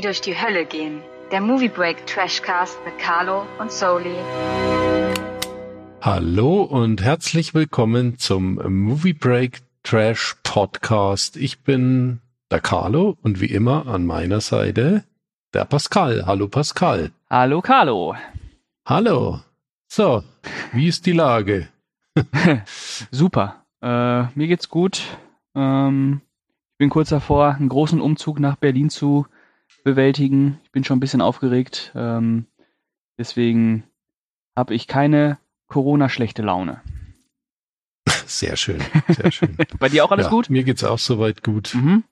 die durch die Hölle gehen. Der Movie Break Trashcast mit Carlo und Soli. Hallo und herzlich willkommen zum Movie Break Trash Podcast. Ich bin der Carlo und wie immer an meiner Seite der Pascal. Hallo Pascal. Hallo Carlo. Hallo. So, wie ist die Lage? Super. Äh, mir geht's gut. Ähm, ich bin kurz davor, einen großen Umzug nach Berlin zu bewältigen. Ich bin schon ein bisschen aufgeregt. Ähm, deswegen habe ich keine Corona-schlechte Laune. Sehr schön, sehr schön. Bei dir auch alles ja, gut? Mir geht's auch soweit gut. Mhm.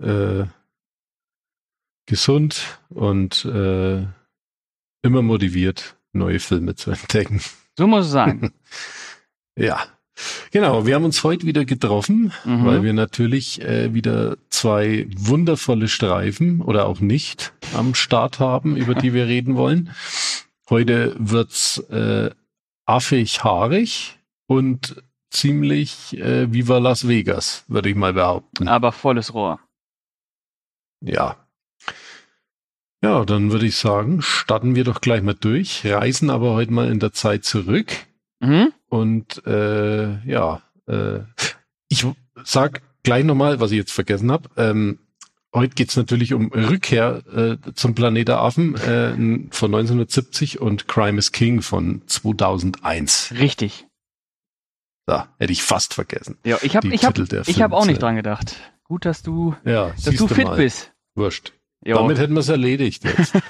Äh, gesund und äh, immer motiviert, neue Filme zu entdecken. So muss es sein. ja. Genau, wir haben uns heute wieder getroffen, Mhm. weil wir natürlich äh, wieder zwei wundervolle Streifen oder auch nicht am Start haben, über die wir reden wollen. Heute wird's äh, affig haarig und ziemlich äh, Viva Las Vegas, würde ich mal behaupten. Aber volles Rohr. Ja. Ja, dann würde ich sagen, starten wir doch gleich mal durch, reisen aber heute mal in der Zeit zurück Mhm. und äh, ja, äh, ich sag gleich nochmal, was ich jetzt vergessen habe. Ähm, heute geht's natürlich um Rückkehr äh, zum Planet der Affen äh, von 1970 und Crime is King von 2001. Richtig. Da hätte ich fast vergessen. Ja, ich habe ich hab, ich hab auch nicht dran gedacht. Gut, dass du, Ja, dass du fit mal. bist. Wurscht. Jo. Damit hätten wir es erledigt jetzt.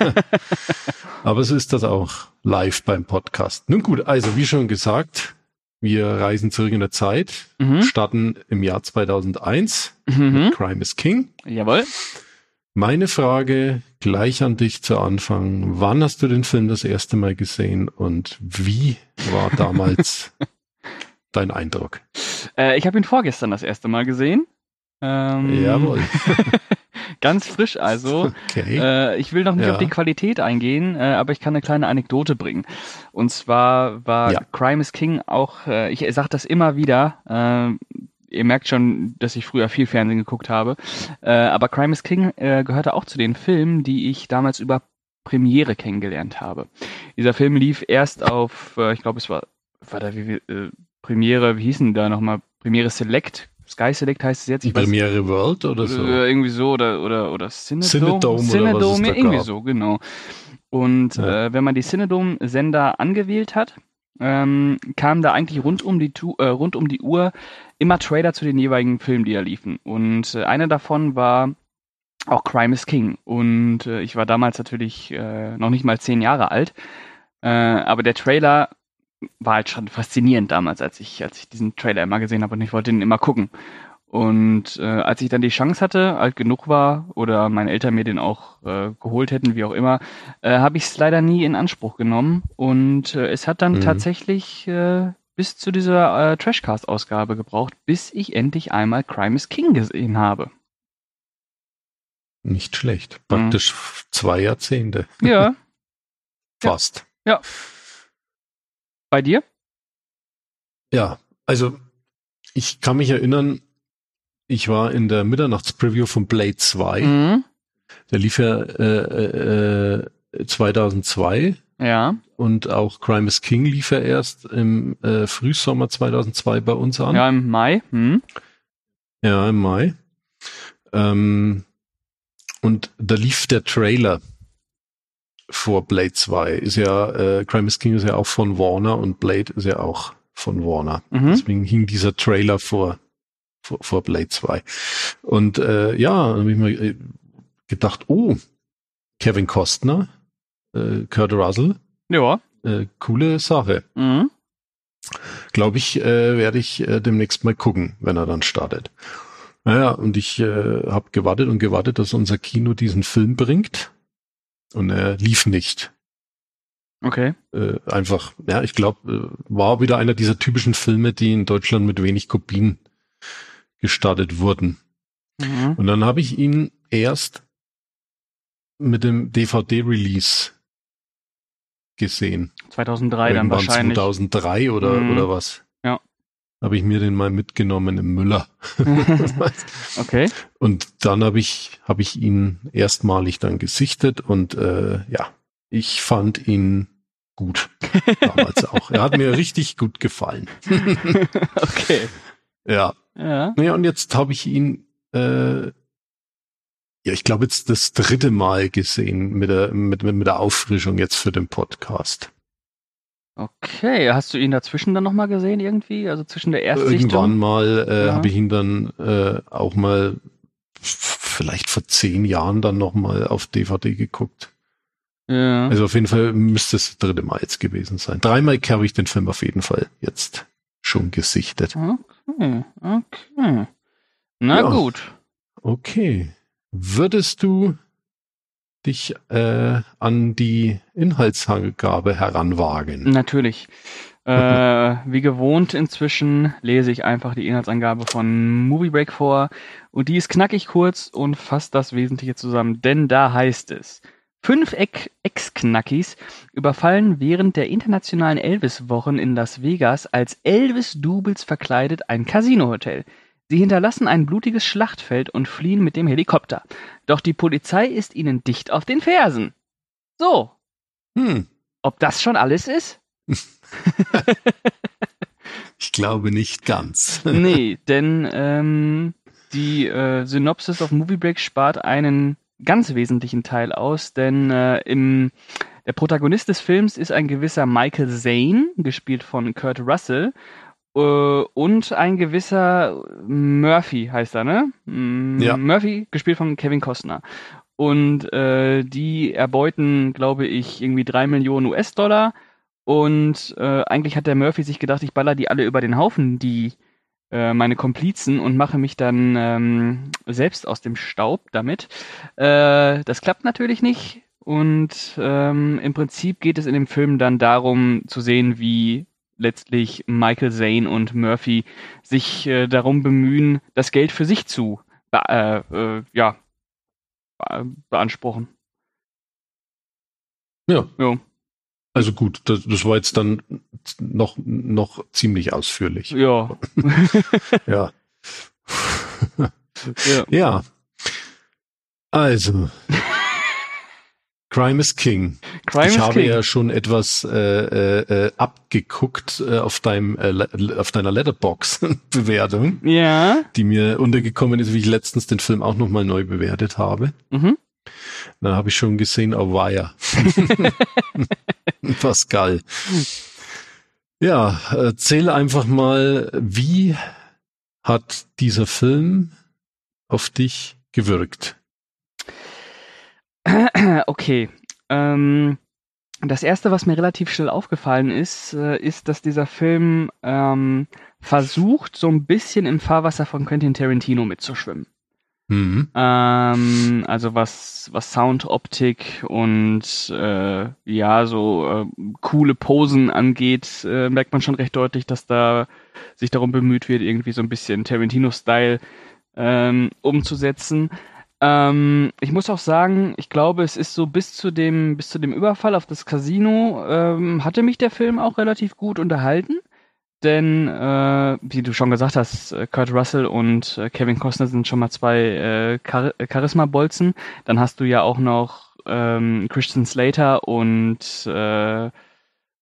Aber so ist das auch live beim Podcast. Nun gut, also wie schon gesagt, wir reisen zurück in der Zeit, mhm. starten im Jahr 2001 Mhm. mit Crime is King. Jawohl. Meine Frage gleich an dich zu Anfang. Wann hast du den Film das erste Mal gesehen und wie war damals dein Eindruck? Äh, ich habe ihn vorgestern das erste Mal gesehen. Ähm, Jawohl. Ganz frisch also. Okay. Äh, ich will noch nicht Ja. auf die Qualität eingehen, äh, aber ich kann eine kleine Anekdote bringen. Und zwar war Ja. Crime is King auch, äh, ich sage das immer wieder, äh, ihr merkt schon, dass ich früher viel Fernsehen geguckt habe, äh, aber Crime is King äh, gehörte auch zu den Filmen, die ich damals über Premiere kennengelernt habe. Dieser Film lief erst auf, ich glaube es war, war da wie, Premiere, wie hießen da nochmal? Premiere Select, Sky Select heißt es jetzt. Ich Premiere World oder so? äh, irgendwie so oder oder oder Cinedome, Cinedome oder Cinedome, da irgendwie gab. so, genau. Und Ja. äh, wenn man die Cinedome-Sender angewählt hat, ähm, kamen da eigentlich rund um die äh, rund um die Uhr immer Trailer zu den jeweiligen Filmen, die da liefen. Und äh, einer davon war auch Crime is King. Und äh, ich war damals natürlich äh, noch nicht mal zehn Jahre alt. Äh, aber der Trailer war halt schon faszinierend damals, als ich, als ich diesen Trailer immer gesehen habe und ich wollte ihn immer gucken. Und äh, als ich dann die Chance hatte, alt genug war oder meine Eltern mir den auch äh, geholt hätten, wie auch immer, äh, habe ich es leider nie in Anspruch genommen. Und äh, es hat dann Mhm. tatsächlich äh, bis zu dieser äh, Trashcast-Ausgabe gebraucht, bis ich endlich einmal Crime is King gesehen habe. Nicht schlecht. Praktisch zwei Jahrzehnte. Ja. Fast. Bei dir? Ja, also ich kann mich erinnern, ich war in der Mitternachtspreview von Blade 2. Mhm. Der lief ja äh, äh, 2002 Ja. und auch Crime is King lief ja erst im äh, Frühsommer 2002 bei uns an. Ja, im Mai. Mhm. Ja, im Mai. Ähm, und da lief der Trailer vor Blade 2. Ist ja, äh, Crime is King ist ja auch von Warner und Blade ist ja auch von Warner. Mhm. Deswegen hing dieser Trailer vor, vor, vor Blade 2. Und äh, ja, dann habe ich mir äh, gedacht, oh, Kevin Costner, äh, Kurt Russell, Ja. äh, coole Sache. Mhm. Glaube ich, äh, werde ich äh, demnächst mal gucken, wenn er dann startet. Naja, und ich äh, habe gewartet und gewartet, dass unser Kino diesen Film bringt. Und er lief nicht. Okay. Äh, einfach, ja, ich glaube, äh, war wieder einer dieser typischen Filme, die in Deutschland mit wenig Kopien gestartet wurden. Mhm. Und dann habe ich ihn erst mit dem DVD-Release gesehen. 2003 dann Irgendwann wahrscheinlich. 2003 oder, Mhm. oder was. Habe ich mir den mal mitgenommen im Müller. okay. Und dann habe ich, habe ich ihn erstmalig dann gesichtet und äh, ja, ich fand ihn gut. Damals auch. Er hat mir richtig gut gefallen. okay. Ja. Ja. Naja, und jetzt habe ich ihn, äh, ja, ich glaube jetzt das dritte Mal gesehen mit der, mit, mit der Auffrischung jetzt für den Podcast. Okay, hast du ihn dazwischen dann nochmal gesehen irgendwie? Also zwischen der ersten Irgendwann mal äh, Ja. habe ich ihn dann äh, auch mal vielleicht vor zehn Jahren dann nochmal auf DVD geguckt. Ja. Also auf jeden Fall müsste es das dritte Mal jetzt gewesen sein. Dreimal habe ich den Film auf jeden Fall jetzt schon gesichtet. Okay, okay. Na Ja. gut. Okay. Würdest du dich äh, an die Inhaltsangabe heranwagen? Natürlich. Äh, wie gewohnt inzwischen lese ich einfach die Inhaltsangabe von Movie Break vor und die ist knackig kurz und fasst das Wesentliche zusammen, denn da heißt es, fünf Ex-Knackis überfallen während der internationalen Elvis-Wochen in Las Vegas als Elvis-Doubles verkleidet ein Casino-Hotel. Sie hinterlassen ein blutiges Schlachtfeld und fliehen mit dem Helikopter. Doch die Polizei ist ihnen dicht auf den Fersen. So, Hm, ob das schon alles ist? ich glaube nicht ganz. Nee, denn ähm, die äh, Synopsis auf Movie Break spart einen ganz wesentlichen Teil aus, denn äh, im, der Protagonist des Films ist ein gewisser Michael Zane, gespielt von Kurt Russell, und ein gewisser Murphy heißt er, ne? Mm, Ja. Murphy, gespielt von Kevin Costner. Und äh, die erbeuten, glaube ich, irgendwie drei Millionen US-Dollar. Und äh, eigentlich hat der Murphy sich gedacht, ich baller die alle über den Haufen, die äh, meine Komplizen, und mache mich dann ähm, selbst aus dem Staub damit. Äh, das klappt natürlich nicht. Und ähm, im Prinzip geht es in dem Film dann darum zu sehen, wie letztlich Michael Zane und Murphy sich äh, darum bemühen, das Geld für sich zu äh, äh, ja, be beanspruchen. Ja, Jo. also gut, das, das war jetzt dann noch, noch ziemlich ausführlich. Ja. Ja. ja. Ja. Also. Crime is King. Crime ich is habe King. ja schon etwas äh, äh, äh, abgeguckt äh, auf deinem äh, auf deiner Letterbox-Bewertung, Ja. die mir untergekommen ist, wie ich letztens den Film auch nochmal neu bewertet habe. Mhm. Da habe ich schon gesehen, oh weia. Pascal. Ja, erzähl einfach mal, wie hat dieser Film auf dich gewirkt? Okay. Ähm, das erste, was mir relativ schnell aufgefallen ist, äh, ist, dass dieser Film ähm, versucht, so ein bisschen im Fahrwasser von Quentin Tarantino mitzuschwimmen. Mhm. Ähm, also was, was Soundoptik und äh, ja, so äh, coole Posen angeht, äh, merkt man schon recht deutlich, dass da sich darum bemüht wird, irgendwie so ein bisschen Tarantino-Style ähm, umzusetzen. Ähm, ich muss auch sagen, ich glaube, es ist so bis zu dem, bis zu dem Überfall auf das Casino, ähm, hatte mich der Film auch relativ gut unterhalten. Denn, äh, wie du schon gesagt hast, äh, Kurt Russell und äh, Kevin Costner sind schon mal zwei äh, Char äh, Charisma-Bolzen. Dann hast du ja auch noch ähm, Christian Slater und, äh,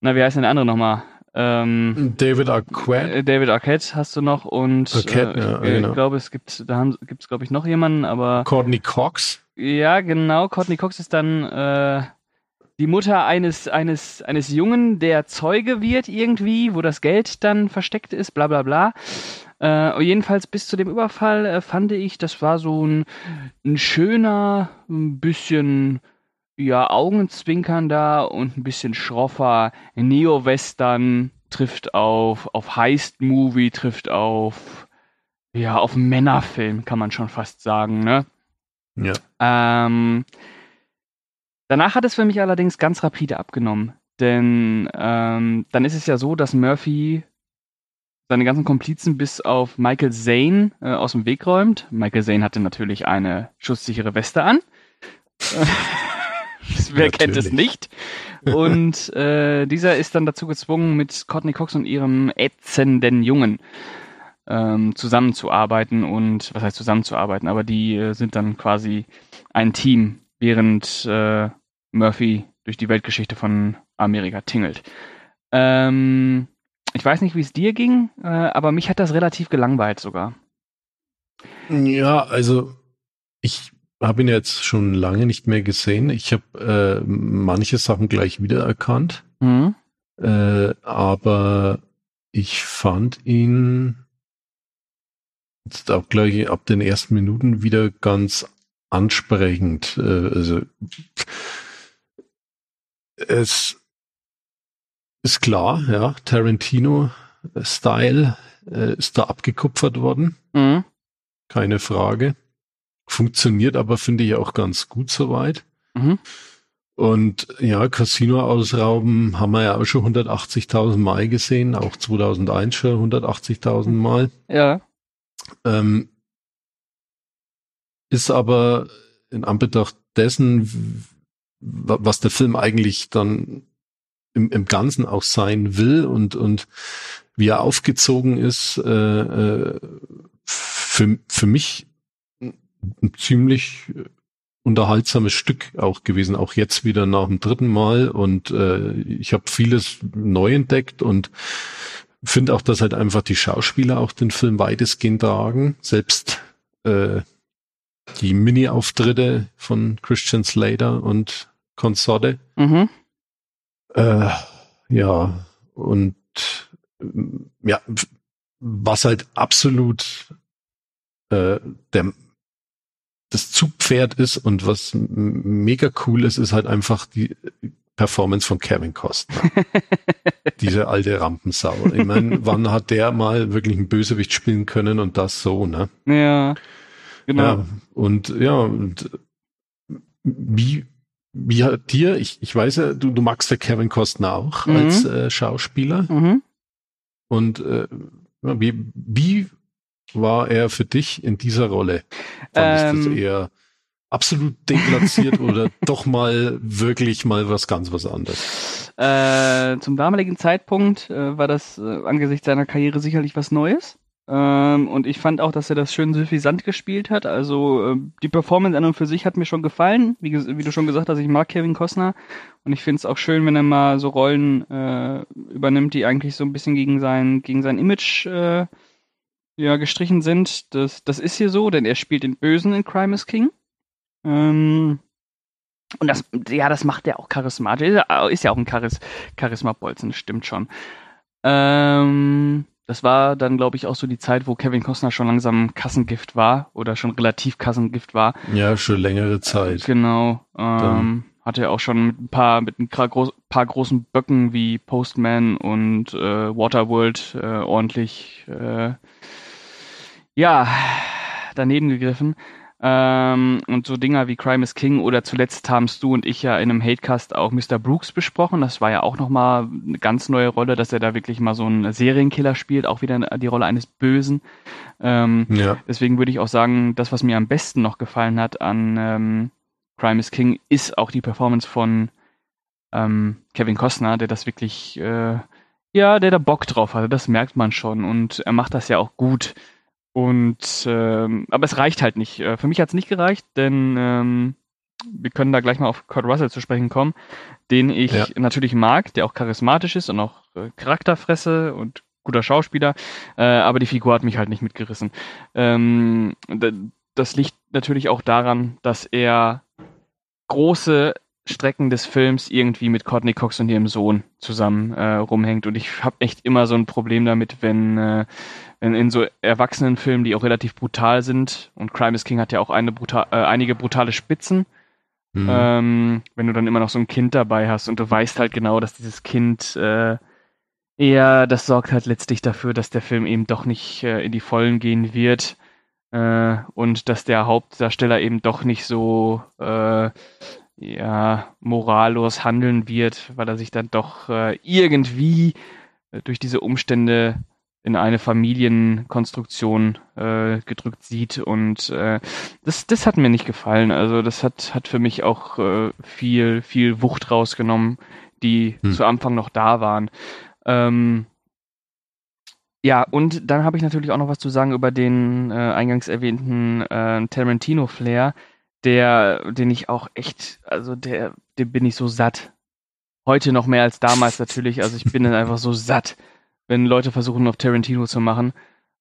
na, wie heißt denn der andere nochmal? Ähm, David Arquette. äh, David Arquette hast du noch und Arquette, äh, ja, ich äh, genau. glaube, es gibt, da haben, gibt's glaube ich noch jemanden, aber Courtney Cox. ja, genau. Courtney Cox ist dann äh, die Mutter eines, eines, eines Jungen, der Zeuge wird irgendwie, wo das Geld dann versteckt ist, bla bla bla. Äh, jedenfalls bis zu dem Überfall äh, fand ich, das war so ein, ein schöner, ein bisschen ja, augenzwinkernder und ein bisschen schroffer Neo-Western trifft auf, auf Heist-Movie, trifft auf, ja, auf Männerfilm, kann man schon fast sagen, ne? Ja. Ähm, danach hat es für mich allerdings ganz rapide abgenommen. Denn ähm, dann ist es ja so, dass Murphy seine ganzen Komplizen bis auf Michael Zane äh, aus dem Weg räumt. Michael Zane hatte natürlich eine schusssichere Weste an. Wer kennt es nicht? Und äh, dieser ist dann dazu gezwungen, mit Courtney Cox und ihrem ätzenden Jungen ähm, zusammenzuarbeiten und was heißt zusammenzuarbeiten, aber die äh, sind dann quasi ein Team, während äh, Murphy durch die Weltgeschichte von Amerika tingelt. Ähm, ich weiß nicht, wie es dir ging, äh, aber mich hat das relativ gelangweilt sogar. Ja, also ich habe ihn jetzt schon lange nicht mehr gesehen. Ich habe äh, manche Sachen gleich wiedererkannt, mhm. äh, aber ich fand ihn jetzt auch gleich ab den ersten Minuten wieder ganz ansprechend. Äh, also es ist klar, ja, Tarantino-Style äh, ist da abgekupfert worden. Mhm. Keine Frage. Funktioniert aber, finde ich, auch ganz gut soweit. Mhm. Und ja, Casino ausrauben haben wir ja auch schon 180.000 Mal gesehen, auch 2001 schon 180.000 Mal. Ja. Ähm, ist aber in Anbetracht dessen, was der Film eigentlich dann im, im Ganzen auch sein will und, und wie er aufgezogen ist, äh, äh, für, für mich ein ziemlich unterhaltsames Stück auch gewesen, auch jetzt wieder nach dem dritten Mal und äh, ich habe vieles neu entdeckt und finde auch, dass halt einfach die Schauspieler auch den Film weitestgehend tragen, selbst äh, die Mini-Auftritte von Christian Slater und Consorte. Mhm. Äh, ja, und ja, was halt absolut äh, der das Zugpferd ist und was mega cool ist, ist halt einfach die Performance von Kevin Costner. Diese alte Rampensau. Ich meine, wann hat der mal wirklich einen Bösewicht spielen können und das so, ne? Ja. Genau. Ja, und ja, und wie, wie hat dir, ich, ich weiß ja, du, du magst ja Kevin Costner auch mhm. als äh, Schauspieler. Mhm. Und äh, wie, wie war er für dich in dieser Rolle? Fandest ähm, du eher absolut deplatziert oder doch mal wirklich mal was ganz was anderes? Äh, zum damaligen Zeitpunkt äh, war das äh, angesichts seiner Karriere sicherlich was Neues. Ähm, und ich fand auch, dass er das schön suffisant gespielt hat. Also äh, die Performance an und für sich hat mir schon gefallen. Wie, wie du schon gesagt hast, ich mag Kevin Costner. Und ich finde es auch schön, wenn er mal so Rollen äh, übernimmt, die eigentlich so ein bisschen gegen sein, gegen sein Image äh, ja, gestrichen sind. Das, das ist hier so, denn er spielt den Bösen in Crime is King. Ähm, und das, ja, das macht er auch charismatisch. Ist ja, auch ein Charis Charisma-Bolzen, stimmt schon. Ähm, das war dann, glaube ich, auch so die Zeit, wo Kevin Costner schon langsam Kassengift war oder schon relativ Kassengift war. Ja, schon längere Zeit. Genau. Ähm, hatte er auch schon mit ein paar, mit ein groß, paar großen Böcken wie Postman und äh, Waterworld äh, ordentlich, äh, ja, daneben gegriffen. Ähm, und so Dinger wie Crime is King oder zuletzt haben du und ich ja in einem Hatecast auch Mr. Brooks besprochen. Das war ja auch nochmal eine ganz neue Rolle, dass er da wirklich mal so einen Serienkiller spielt, auch wieder die Rolle eines Bösen. Ähm, ja. Deswegen würde ich auch sagen, das, was mir am besten noch gefallen hat an ähm, Crime is King, ist auch die Performance von ähm, Kevin Costner, der das wirklich, äh, ja, der da Bock drauf hatte, das merkt man schon und er macht das ja auch gut. Und ähm, aber es reicht halt nicht. Äh, für mich hat es nicht gereicht, denn ähm, wir können da gleich mal auf Kurt Russell zu sprechen kommen, den ich ja. natürlich mag, der auch charismatisch ist und auch äh, Charakterfresse und guter Schauspieler, äh, aber die Figur hat mich halt nicht mitgerissen. Ähm, das liegt natürlich auch daran, dass er große Strecken des Films irgendwie mit Courtney Cox und ihrem Sohn zusammen äh, rumhängt. Und ich habe echt immer so ein Problem damit, wenn, äh, wenn in so Erwachsenenfilmen, die auch relativ brutal sind, und Crime is King hat ja auch eine brutal, äh, einige brutale Spitzen, mhm. ähm, wenn du dann immer noch so ein Kind dabei hast und du weißt halt genau, dass dieses Kind äh, eher, das sorgt halt letztlich dafür, dass der Film eben doch nicht äh, in die Vollen gehen wird. Äh, und dass der Hauptdarsteller eben doch nicht so ja, morallos handeln wird, weil er sich dann doch äh, irgendwie äh, durch diese Umstände in eine Familienkonstruktion äh, gedrückt sieht und äh, das, das hat mir nicht gefallen. Also das hat, hat für mich auch äh, viel, viel Wucht rausgenommen, die hm. zu Anfang noch da waren. Ähm, ja, und dann habe ich natürlich auch noch was zu sagen über den äh, eingangs erwähnten äh, Tarantino-Flair, der, den ich auch echt, also der, den bin ich so satt. Heute noch mehr als damals natürlich. Also ich bin dann einfach so satt wenn Leute versuchen, auf Tarantino zu machen.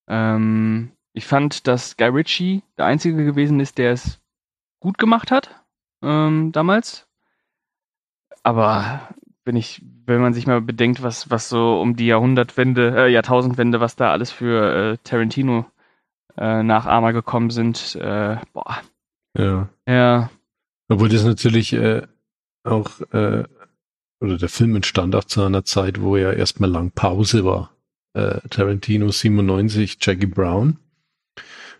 Ähm, ich fand, dass Guy Ritchie der Einzige gewesen ist, der es gut gemacht hat ähm, damals. Aber wenn ich, wenn man sich mal bedenkt, was, was so um die Jahrhundertwende, äh, Jahrtausendwende, was da alles für äh, Tarantino äh, Nachahmer gekommen sind, äh, boah. Ja. Ja. Obwohl das natürlich äh, auch äh, oder der Film entstand auch zu einer Zeit, wo ja erstmal lang Pause war. Äh, Tarantino 97, Jackie Brown.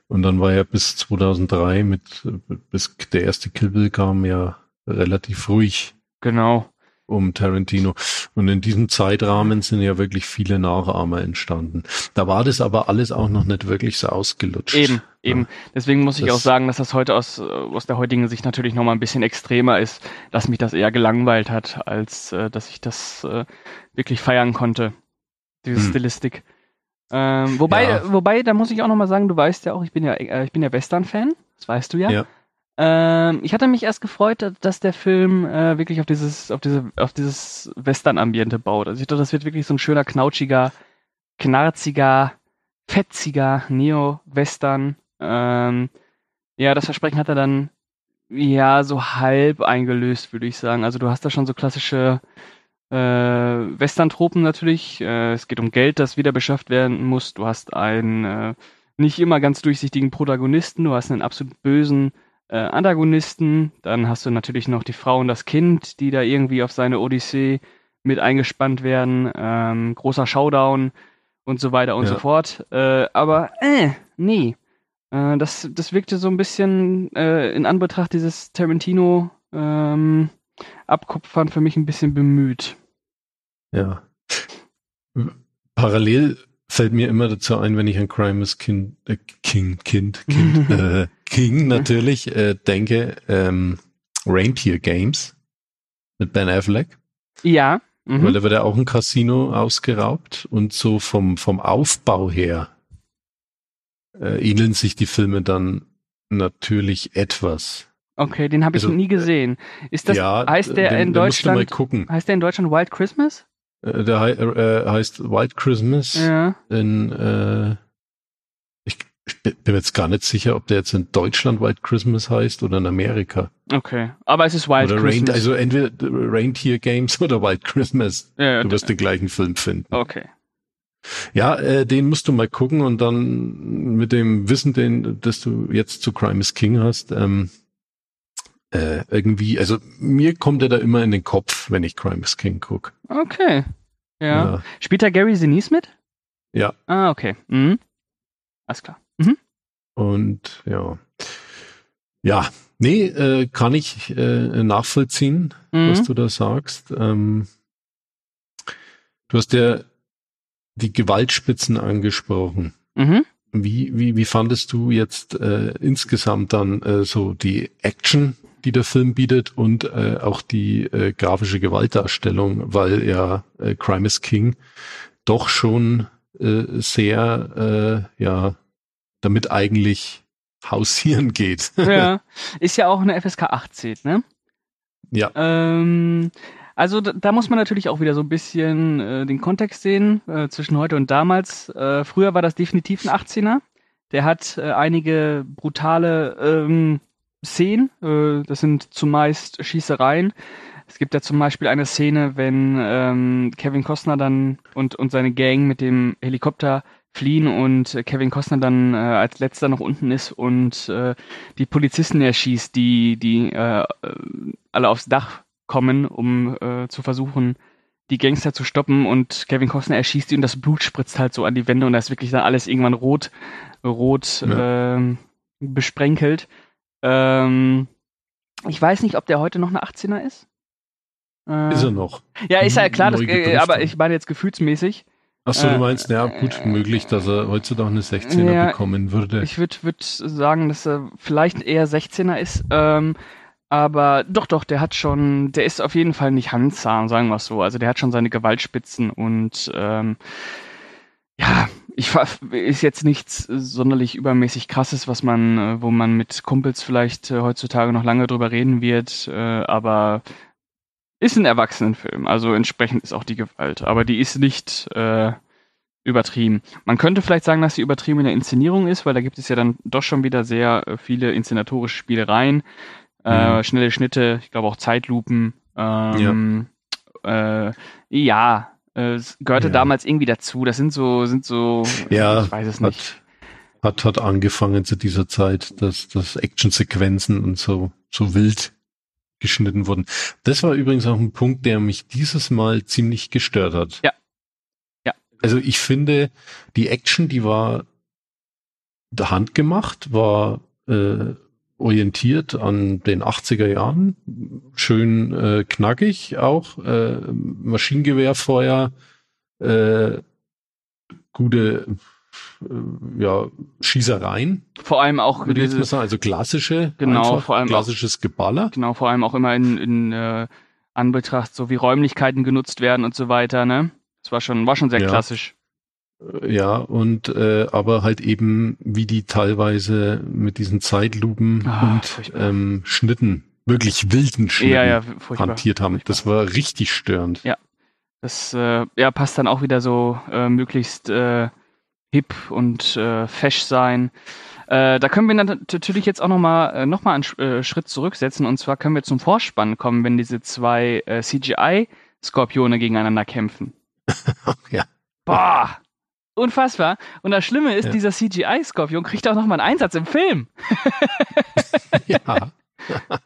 Und dann war ja bis 2003 mit, bis der erste Kill Bill kam, ja relativ ruhig. Genau um Tarantino. Und in diesem Zeitrahmen sind ja wirklich viele Nachahmer entstanden. Da war das aber alles auch noch nicht wirklich so ausgelutscht. Eben, eben. Deswegen muss ich das auch sagen, dass das heute aus, aus der heutigen Sicht natürlich nochmal ein bisschen extremer ist, dass mich das eher gelangweilt hat, als äh, dass ich das äh, wirklich feiern konnte. Diese hm. Stilistik. Ähm, wobei, ja. wobei, da muss ich auch nochmal sagen, du weißt ja auch, ich bin ja, äh, ich bin ja Western-Fan, das weißt du ja. Ja. Ähm, ich hatte mich erst gefreut, dass der Film äh, wirklich auf dieses, auf diese, auf dieses Western-Ambiente baut. Also ich dachte, das wird wirklich so ein schöner, knautschiger, knarziger, fetziger Neo-Western. Ähm, ja, das Versprechen hat er dann ja so halb eingelöst, würde ich sagen. Also du hast da schon so klassische äh, Western-Tropen natürlich. Äh, es geht um Geld, das wieder beschafft werden muss. Du hast einen äh, nicht immer ganz durchsichtigen Protagonisten. Du hast einen absolut bösen äh, Antagonisten. Dann hast du natürlich noch die Frau und das Kind, die da irgendwie auf seine Odyssee mit eingespannt werden. Ähm, großer Showdown und so weiter und ja. so fort. Äh, aber, äh, nee. Äh, das, das wirkte so ein bisschen äh, in Anbetracht dieses Tarantino ähm, Abkupfern für mich ein bisschen bemüht. Ja. Parallel fällt mir immer dazu ein, wenn ich an Crime is Kind, äh, King, Kind, Kind, äh, King natürlich äh, denke, ähm, Reindeer Games mit Ben Affleck. Ja. Mhm. Weil da wird ja auch ein Casino ausgeraubt und so vom, vom Aufbau her äh, ähneln sich die Filme dann natürlich etwas. Okay, den habe ich also, nie gesehen. Ist das ja, heißt der den, in Deutschland Heißt der in Deutschland Wild Christmas? Äh, der äh, heißt White Christmas. Ja. In, äh, ich, ich, bin jetzt gar nicht sicher, ob der jetzt in Deutschland White Christmas heißt oder in Amerika. Okay, aber es ist Wild oder Christmas. Rain, also entweder Reindeer Games oder White Christmas. Ja, du wirst den gleichen Film finden. Okay. Ja, äh, den musst du mal gucken und dann mit dem Wissen, den, dass du jetzt zu Crime is King hast, ähm, äh, irgendwie, also mir kommt er da immer in den Kopf, wenn ich Crime is King gucke. Okay. Ja. ja. Spielt da Gary Sinise mit? Ja. Ah, okay. Mhm. Alles klar. Mhm. Und ja. Ja, nee, äh, kann ich äh, nachvollziehen, mhm. was du da sagst. Ähm, du hast ja die Gewaltspitzen angesprochen. Mhm. Wie, wie, wie fandest du jetzt äh, insgesamt dann äh, so die Action die der Film bietet und äh, auch die äh, grafische Gewaltdarstellung, weil ja äh, Crime is King doch schon äh, sehr, äh, ja, damit eigentlich hausieren geht. ja, ist ja auch eine FSK 18, ne? Ja. Ähm, also da, da, muss man natürlich auch wieder so ein bisschen äh, den Kontext sehen äh, zwischen heute und damals. Äh, früher war das definitiv ein 18er. Der hat äh, einige brutale ähm, Szenen. Äh, das sind zumeist Schießereien. Es gibt ja zum Beispiel eine Szene, wenn ähm, Kevin Costner dann und, und seine Gang mit dem Helikopter fliehen und Kevin Costner dann äh, als letzter noch unten ist und äh, die Polizisten erschießt, die, die äh, alle aufs Dach kommen, um äh, zu versuchen, die Gangster zu stoppen und Kevin Costner erschießt die und das Blut spritzt halt so an die Wände und da ist wirklich dann alles irgendwann rot, rot ja. äh, besprenkelt. Ähm, ich weiß nicht, ob der heute noch eine 18er ist. Äh, ist er noch? Ja, ist ja klar, das, äh, aber ich meine jetzt gefühlsmäßig. Achso, Äh, du meinst, ja, gut, möglich, dass er heutzutage eine 16er Ja, bekommen würde. Ich würde würd sagen, dass er vielleicht eher 16er ist. Ähm, aber doch, doch, der hat schon, der ist auf jeden Fall nicht handzahm, sagen wir es so. Also der hat schon seine Gewaltspitzen und ähm, ja, ich war- ist jetzt nichts sonderlich übermäßig krasses, was man, äh, wo man mit Kumpels vielleicht äh, heutzutage noch lange drüber reden wird, äh, aber ist ein Erwachsenenfilm, also entsprechend ist auch die Gewalt, aber die ist nicht äh, übertrieben. Man könnte vielleicht sagen, dass sie übertrieben in der Inszenierung ist, weil da gibt es ja dann doch schon wieder sehr äh, viele inszenatorische Spielereien, äh, Mhm. schnelle Schnitte, ich glaube auch Zeitlupen. Ähm, ja, äh, ja äh, es gehörte Ja. damals irgendwie dazu. Das sind so, sind so, Ja, ich weiß es nicht. Hat, hat, hat angefangen zu dieser Zeit, dass, dass Actionsequenzen und so, so wild geschnitten wurden. Das war übrigens auch ein Punkt, der mich dieses Mal ziemlich gestört hat. Ja. Ja. Also ich finde, die Action, die war der Hand gemacht, war äh, orientiert an den 80er Jahren, schön äh, knackig auch, äh, Maschinengewehrfeuer, äh, gute äh, ja, Schießereien, Vor allem auch würde diese, sagen, also klassische, Genau, einfach, vor allem auch- klassisches Geballer. genau, vor allem auch immer in, in äh, Anbetracht, so wie Räumlichkeiten genutzt werden und so weiter, ne? Das war schon, war schon sehr Ja. klassisch. Äh, Ja, und äh, aber halt eben, wie die teilweise mit diesen Zeitlupen Ah, und furchtbar. ähm, Schnitten, wirklich wilden Schnitten Ja, ja, furchtbar. hantiert haben. furchtbar. Das war richtig störend. Ja. Das äh, ja, passt dann auch wieder so äh, möglichst äh, hip und äh, fesch sein. Äh, da können wir dann natürlich jetzt auch nochmal äh, noch mal einen Sch- äh, Schritt zurücksetzen und zwar können wir zum Vorspann kommen, wenn diese zwei äh, CGI-Skorpione gegeneinander kämpfen. Ja. Boah! Unfassbar. Und das Schlimme ist, Ja. dieser CGI-Skorpion kriegt auch nochmal einen Einsatz im Film. ja.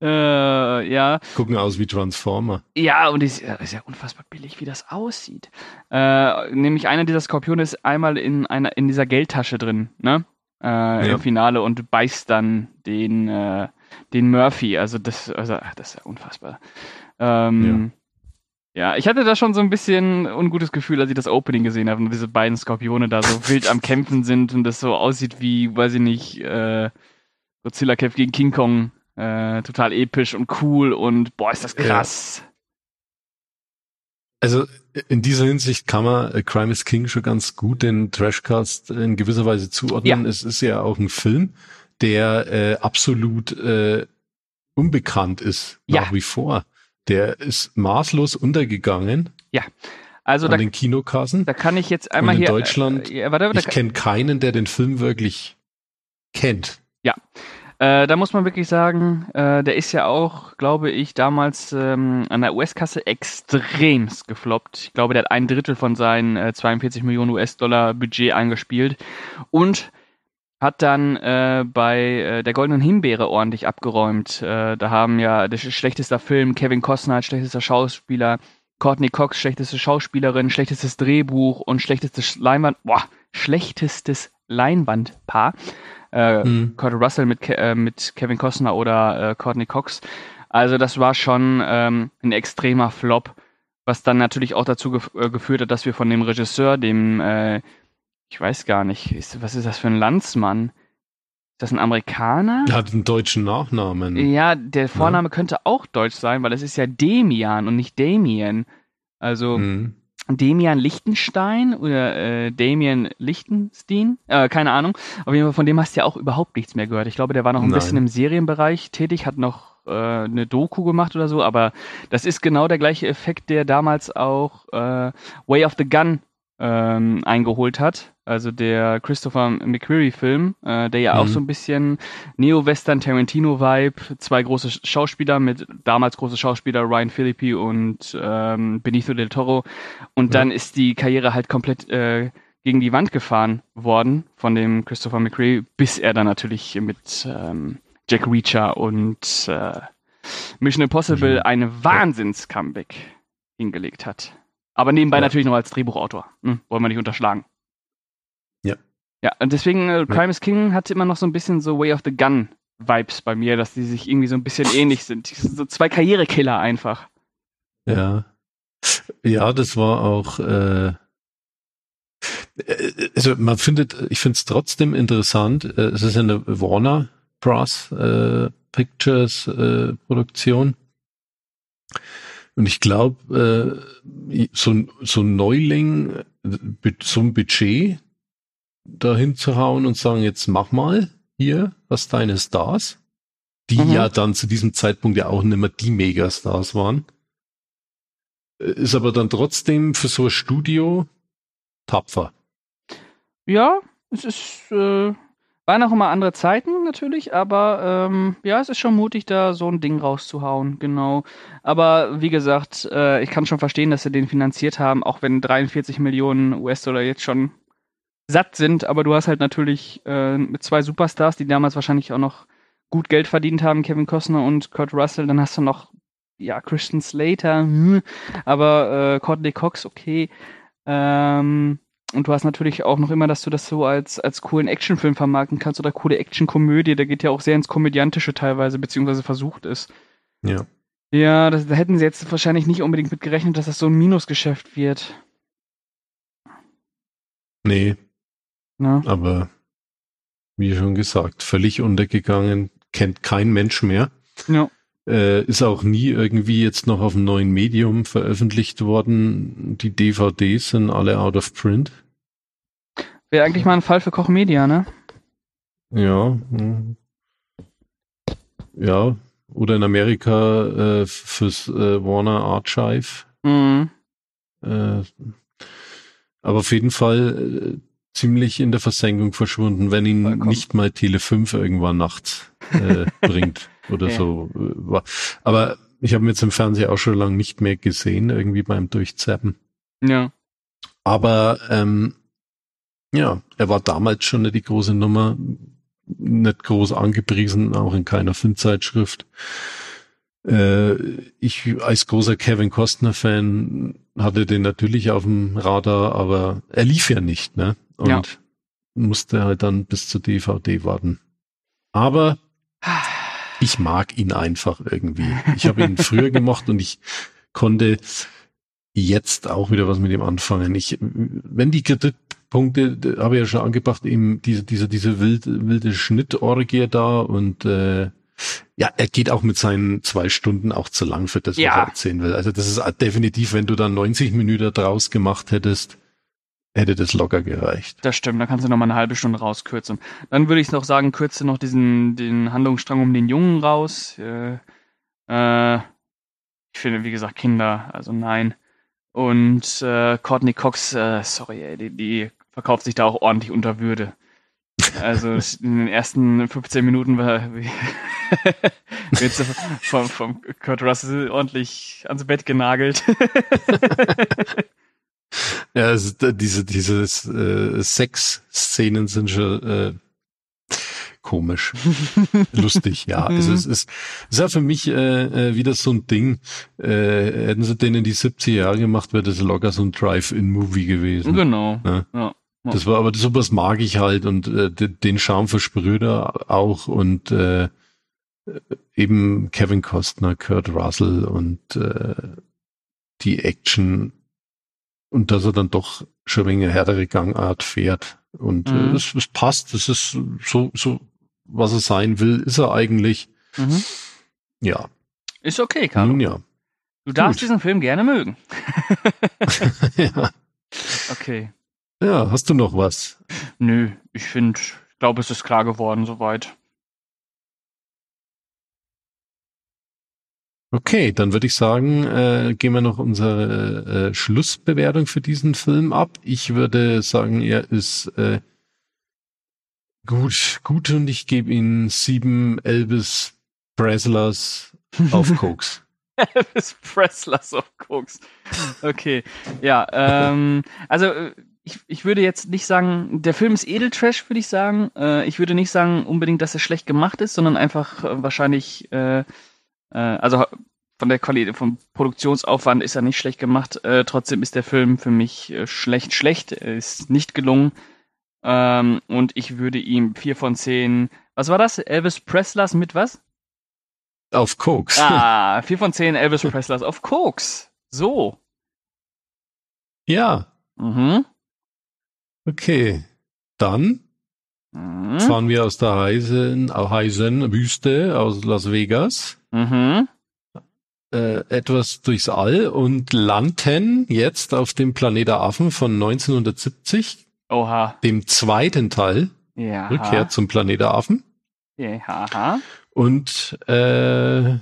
Äh, ja. Gucken aus wie Transformer. Ja, und es ist ja unfassbar billig, wie das aussieht. Äh, nämlich einer dieser Skorpione ist einmal in einer in dieser Geldtasche drin, ne? Äh, Im Finale und beißt dann den äh, den Murphy. Also das, also ach, das ist ja unfassbar. Ähm, ja. Ich hatte da schon so ein bisschen ungutes Gefühl, als ich das Opening gesehen habe und diese beiden Skorpione da so wild am Kämpfen sind und das so aussieht wie, weiß ich nicht, äh, Godzilla kämpft gegen King Kong. Äh, total episch und cool und boah, ist das Ja. krass. Also in dieser Hinsicht kann man äh, Crime is King schon ganz gut den Trashcast in gewisser Weise zuordnen. Ja. Es ist ja auch ein Film, der äh, absolut äh, unbekannt ist Ja. nach wie vor. Der ist maßlos untergegangen Also an da, den Kinokassen. da kann ich jetzt einmal in hier. Deutschland- Äh, ja, warte, da, Ich kenne keinen, der den Film wirklich kennt. äh, da muss man wirklich sagen, äh, der ist ja auch, glaube ich, damals ähm, an der US-Kasse extremst gefloppt. Ich glaube, der hat ein Drittel von seinen äh, 42 Millionen US-Dollar Budget eingespielt und hat dann äh, bei äh, der Goldenen Himbeere ordentlich abgeräumt. Äh, da haben ja der sch- schlechtester Film, Kevin Costner als schlechtester Schauspieler, Courtney Cox schlechteste Schauspielerin, schlechtestes Drehbuch und schlechtestes Leinwand, boah, schlechtestes Leinwandpaar. Äh, Hm. Kurt Russell mit, Ke äh, mit Kevin Costner oder äh, Courtney Cox. Also das war schon ähm, ein extremer Flop, was dann natürlich auch dazu gef äh, geführt hat, dass wir von dem Regisseur, dem, äh, ich weiß gar nicht, ist, was ist das für ein Landsmann? Ist das ein Amerikaner? Er hat einen deutschen Nachnamen. Ja, der Vorname könnte auch deutsch sein, weil es ist ja Demian und nicht Damien. Also Hm. Demian Lichtenstein oder äh, Damien Lichtenstein, äh, keine Ahnung. Auf jeden Fall von dem hast du ja auch überhaupt nichts mehr gehört. Ich glaube, der war noch ein Nein. bisschen im Serienbereich tätig, hat noch äh, eine Doku gemacht oder so, aber das ist genau der gleiche Effekt, der damals auch äh, Way of the Gun ähm, eingeholt hat. Also der Christopher McQuarrie-Film, äh, der ja auch Mhm. so ein bisschen Neo-Western Tarantino-Vibe, zwei große Schauspieler mit damals große Schauspieler Ryan Philippi und ähm, Benicio del Toro. Und Ja. dann ist die Karriere halt komplett äh, gegen die Wand gefahren worden von dem Christopher McQuarrie, bis er dann natürlich mit ähm, Jack Reacher und äh, Mission Impossible Mhm. eine Wahnsinns-Comeback hingelegt hat. Aber nebenbei Ja. natürlich noch als Drehbuchautor. Hm, wollen wir nicht unterschlagen. Ja. Ja, und deswegen, äh, Crime is King hat immer noch so ein bisschen so Way of the Gun Vibes bei mir, dass die sich irgendwie so ein bisschen ähnlich sind. Die sind so zwei Karrierekiller einfach. Ja. Ja, das war auch äh, Äh, also man findet, ich finde es trotzdem interessant. äh, Es ist eine Warner Bros. Äh, Pictures äh, Produktion. Und ich glaube, äh, so, ein- so ein Neuling, äh, so ein Budget dahin zu hauen und sagen, jetzt mach mal hier, was deine Stars, die Mhm. ja dann zu diesem Zeitpunkt ja auch nicht mehr die Megastars waren, äh, ist aber dann trotzdem für so ein Studio tapfer. Ja, es ist, äh, waren auch immer andere Zeiten natürlich, aber ähm, ja, es ist schon mutig, da so ein Ding rauszuhauen, genau. Aber wie gesagt, äh, ich kann schon verstehen, dass sie den finanziert haben, auch wenn 43 Millionen US-Dollar jetzt schon satt sind, aber du hast halt natürlich äh, mit zwei Superstars, die damals wahrscheinlich auch noch gut Geld verdient haben, Kevin Costner und Kurt Russell, dann hast du noch, ja, Christian Slater, hm, aber äh, Courtney Cox, okay. Ähm, und du hast natürlich auch noch immer, dass du das so als, als coolen Actionfilm vermarkten kannst oder coole Actionkomödie. Da geht ja auch sehr ins Komödiantische teilweise, beziehungsweise versucht ist. Ja. Ja, das, da hätten sie jetzt wahrscheinlich nicht unbedingt mit gerechnet, dass das so ein Minusgeschäft wird. Nee, Ne? aber wie schon gesagt, völlig untergegangen, kennt kein Mensch mehr. Ja. Äh, ist auch nie irgendwie jetzt noch auf einem neuen Medium veröffentlicht worden. Die DVDs sind alle out of print. Wäre eigentlich mal ein Fall für Koch Media, ne? Ja. hm. Ja. Oder in Amerika äh, fürs äh, Warner Archive. Mhm. Äh, aber auf jeden Fall äh, ziemlich in der Versenkung verschwunden, wenn ihn Vollkommen. nicht mal Tele 5 irgendwann nachts äh, bringt oder Ja. so. äh, war. Aber ich habe ihn jetzt im Fernsehen auch schon lange nicht mehr gesehen, irgendwie beim Durchzappen. Ja. Aber ähm, ja, er war damals schon nicht die große Nummer, nicht groß angepriesen, auch in keiner Filmzeitschrift. Äh, ich als großer Kevin Costner-Fan hatte den natürlich auf dem Radar, aber er lief ja nicht, ne? Und Ja. musste halt dann bis zur DVD warten. Aber ich mag ihn einfach irgendwie. Ich habe ihn früher gemocht und ich konnte jetzt auch wieder was mit ihm anfangen. Ich, wenn die Kritikpunkte, habe ich ja schon angebracht, eben diese, diese, diese wilde, wilde Schnittorgie da und äh, ja, er geht auch mit seinen zwei Stunden auch zu lang für das, was Ja. er erzählen will. Also das ist definitiv, wenn du da 90 Minuten draus gemacht hättest, hätte das locker gereicht. Das stimmt, da kannst du noch mal eine halbe Stunde rauskürzen. Dann würde ich noch sagen, kürze noch diesen den Handlungsstrang um den Jungen raus. Äh, äh, ich finde, wie gesagt, Kinder, also nein. Und äh, Courtney Cox, äh, sorry, ey, die, die verkauft sich da auch ordentlich unter Würde. Also in den ersten 15 Minuten war wird sie vom, vom Kurt Russell ordentlich ans Bett genagelt. Ja, äh, diese, diese äh, Sex-Szenen sind schon äh, komisch. Lustig, ja. Also es ist, es ist ja für mich äh, äh, wieder so ein Ding. Äh, hätten sie den in die 70er Jahre gemacht, wäre das locker so ein Drive-In-Movie gewesen. genau. Ja. Ja. Das war aber sowas mag ich halt und äh, den, den Charme versprüht er auch und äh, eben Kevin Costner, Kurt Russell und äh, die Action und dass er dann doch schon ein wenig härtere Gangart fährt und Mhm. äh, es, es passt, es ist so so was er sein will, ist er eigentlich. Mhm. Ja, Ist okay, Carlo. nun ja. Du darfst Gut. diesen Film gerne mögen. ja. Okay. Ja, hast du noch was? Nö, ich finde, ich glaube, es ist klar geworden soweit. Okay, dann würde ich sagen, äh, gehen wir noch unsere äh, Schlussbewertung für diesen Film ab. Ich würde sagen, er ist äh, gut, gut und ich gebe ihm sieben Elvis Preslers auf Koks. Elvis Presslers of Koks. Okay, ja, ähm, also äh, ich, ich würde jetzt nicht sagen, der Film ist Edeltrash, würde ich sagen. Äh, ich würde nicht sagen unbedingt, dass er schlecht gemacht ist, sondern einfach äh, wahrscheinlich, äh, äh, also von der Qualität, vom Produktionsaufwand ist er nicht schlecht gemacht. Äh, trotzdem ist der Film für mich äh, schlecht, schlecht. Er ist nicht gelungen. Ähm, und ich würde ihm vier von zehn. Was war das? Elvis Presslers mit was? Auf Koks. Ah, vier von zehn Elvis Presslers auf Koks. So. Ja, Mhm. Okay. Dann Mhm. fahren wir aus der heißen, heißen Wüste aus Las Vegas Mhm. äh, etwas durchs All und landen jetzt auf dem Planet Affen von 1970, Oha. dem zweiten Teil, Ja. Rückkehr zum Planet Affen. Ja. Und äh,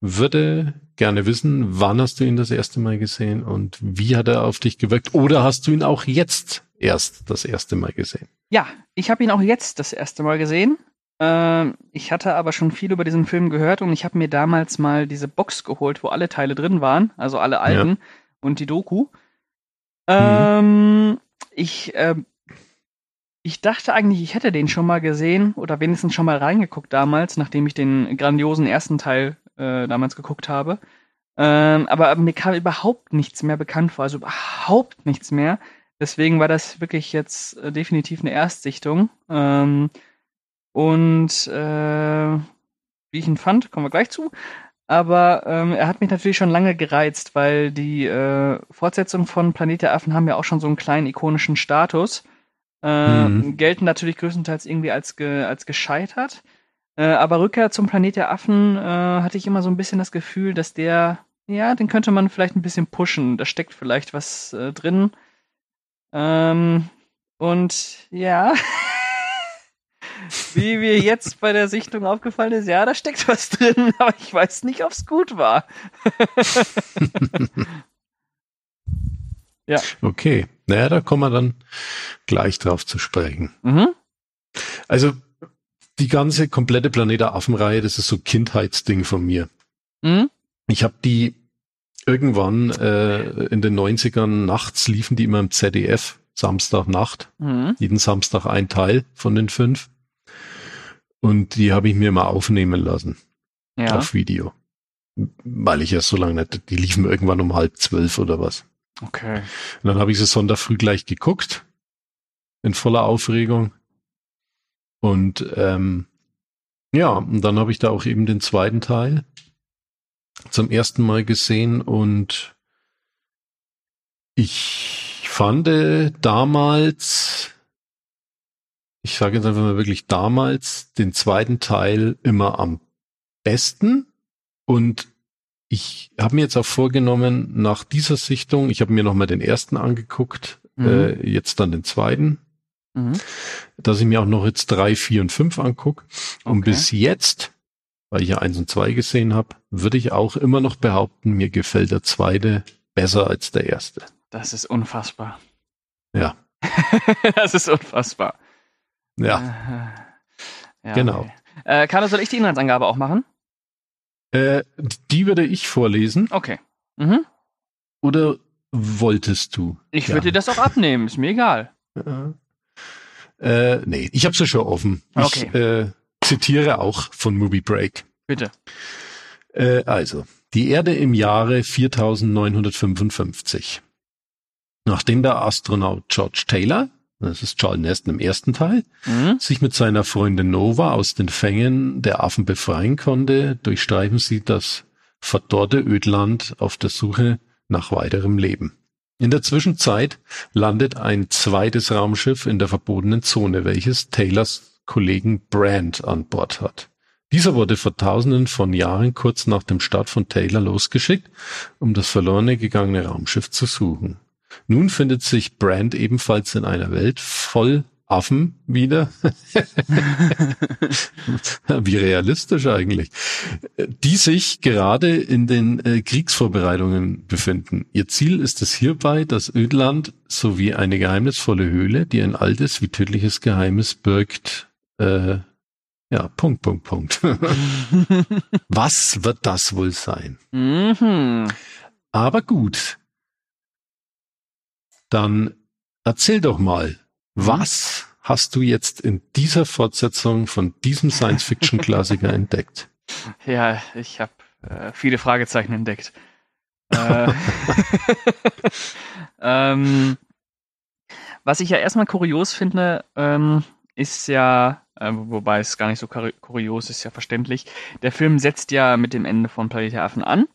würde gerne wissen, wann hast du ihn das erste Mal gesehen und wie hat er auf dich gewirkt? Oder hast du ihn auch jetzt erst das erste Mal gesehen? Ja, ich habe ihn auch jetzt das erste Mal gesehen. Ähm, ich hatte aber schon viel über diesen Film gehört und ich habe mir damals mal diese Box geholt, wo alle Teile drin waren, also alle alten und die Doku. Ähm, ich, ähm, ich dachte eigentlich, ich hätte den schon mal gesehen oder wenigstens schon mal reingeguckt damals, nachdem ich den grandiosen ersten Teil äh, damals geguckt habe. Ähm, aber mir kam überhaupt nichts mehr bekannt vor, also überhaupt nichts mehr. Deswegen war das wirklich jetzt äh, definitiv eine Erstsichtung. Ähm, und äh, wie ich ihn fand, kommen wir gleich zu. Aber ähm, er hat mich natürlich schon lange gereizt, weil die äh, Fortsetzungen von Planet der Affen haben ja auch schon so einen kleinen ikonischen Status. Äh, Mhm. Gelten natürlich größtenteils irgendwie als, ge als gescheitert. Äh, aber Rückkehr zum Planet der Affen äh, hatte ich immer so ein bisschen das Gefühl, dass der, ja, den könnte man vielleicht ein bisschen pushen. Da steckt vielleicht was äh, drin. Ähm, und ja, wie mir jetzt bei der Sichtung aufgefallen ist, ja, da steckt was drin, aber ich weiß nicht, ob es gut war. Okay, naja, da kommen wir dann gleich drauf zu sprechen. Mhm. Also die ganze komplette Planet der Affen-Reihe, das ist so Kindheitsding von mir. Mhm. Ich habe die irgendwann äh, in den 90ern nachts liefen die immer im ZDF, Samstagnacht, Mhm. jeden Samstag ein Teil von den fünf. Und die habe ich mir mal aufnehmen lassen Ja. auf Video. Weil ich ja so lange nicht, die liefen irgendwann um halb zwölf oder was. Okay. Und dann habe ich sie Sonntag früh gleich geguckt, in voller Aufregung. Und ähm, ja, und dann habe ich da auch eben den zweiten Teil zum ersten Mal gesehen und ich fand damals, ich sage jetzt einfach mal wirklich damals, den zweiten Teil immer am besten und ich habe mir jetzt auch vorgenommen, nach dieser Sichtung, ich habe mir nochmal den ersten angeguckt, Mhm. äh, jetzt dann den zweiten, Mhm. dass ich mir auch noch jetzt drei, vier und fünf anguck. Und Okay. bis jetzt, weil ich ja eins und zwei gesehen habe, würde ich auch immer noch behaupten, mir gefällt der zweite besser als der erste. Das ist unfassbar. Ja. das ist unfassbar. Ja, Äh, ja Genau. Okay. Äh, Carlo, soll ich die Inhaltsangabe auch machen? äh, die würde ich vorlesen. Okay. Mhm. Oder wolltest du? Ich Ja. würde dir das auch abnehmen, ist mir egal. Äh, äh, nee, ich habe sie schon offen. Ich Okay. äh, zitiere auch von Movie Break. Bitte. Äh, also, die Erde im Jahre 4955. Nachdem der Astronaut George Taylor, das ist Charles Neston im ersten Teil, Mhm. sich mit seiner Freundin Nova aus den Fängen der Affen befreien konnte, durchstreifen sie das verdorrte Ödland auf der Suche nach weiterem Leben. In der Zwischenzeit landet ein zweites Raumschiff in der verbotenen Zone, welches Taylors Kollegen Brand an Bord hat. Dieser wurde vor tausenden von Jahren kurz nach dem Start von Taylor losgeschickt, um das verlorene gegangene Raumschiff zu suchen. Nun findet sich Brand ebenfalls in einer Welt voll Affen wieder. Wie realistisch eigentlich. Die sich gerade in den äh, Kriegsvorbereitungen befinden. Ihr Ziel ist es hierbei, das Ödland sowie eine geheimnisvolle Höhle, die ein altes wie tödliches Geheimnis birgt, äh, ja, Punkt, Punkt, Punkt. Was wird das wohl sein? mhm. Aber gut. Dann erzähl doch mal, was hast du jetzt in dieser Fortsetzung von diesem Science-Fiction-Klassiker entdeckt? Ja, ich habe äh, viele Fragezeichen entdeckt. äh, ähm, was ich ja erstmal kurios finde, ähm, ist ja, äh, wobei es gar nicht so kuri- kurios ist, ja verständlich, der Film setzt ja mit dem Ende von Planet der Affen an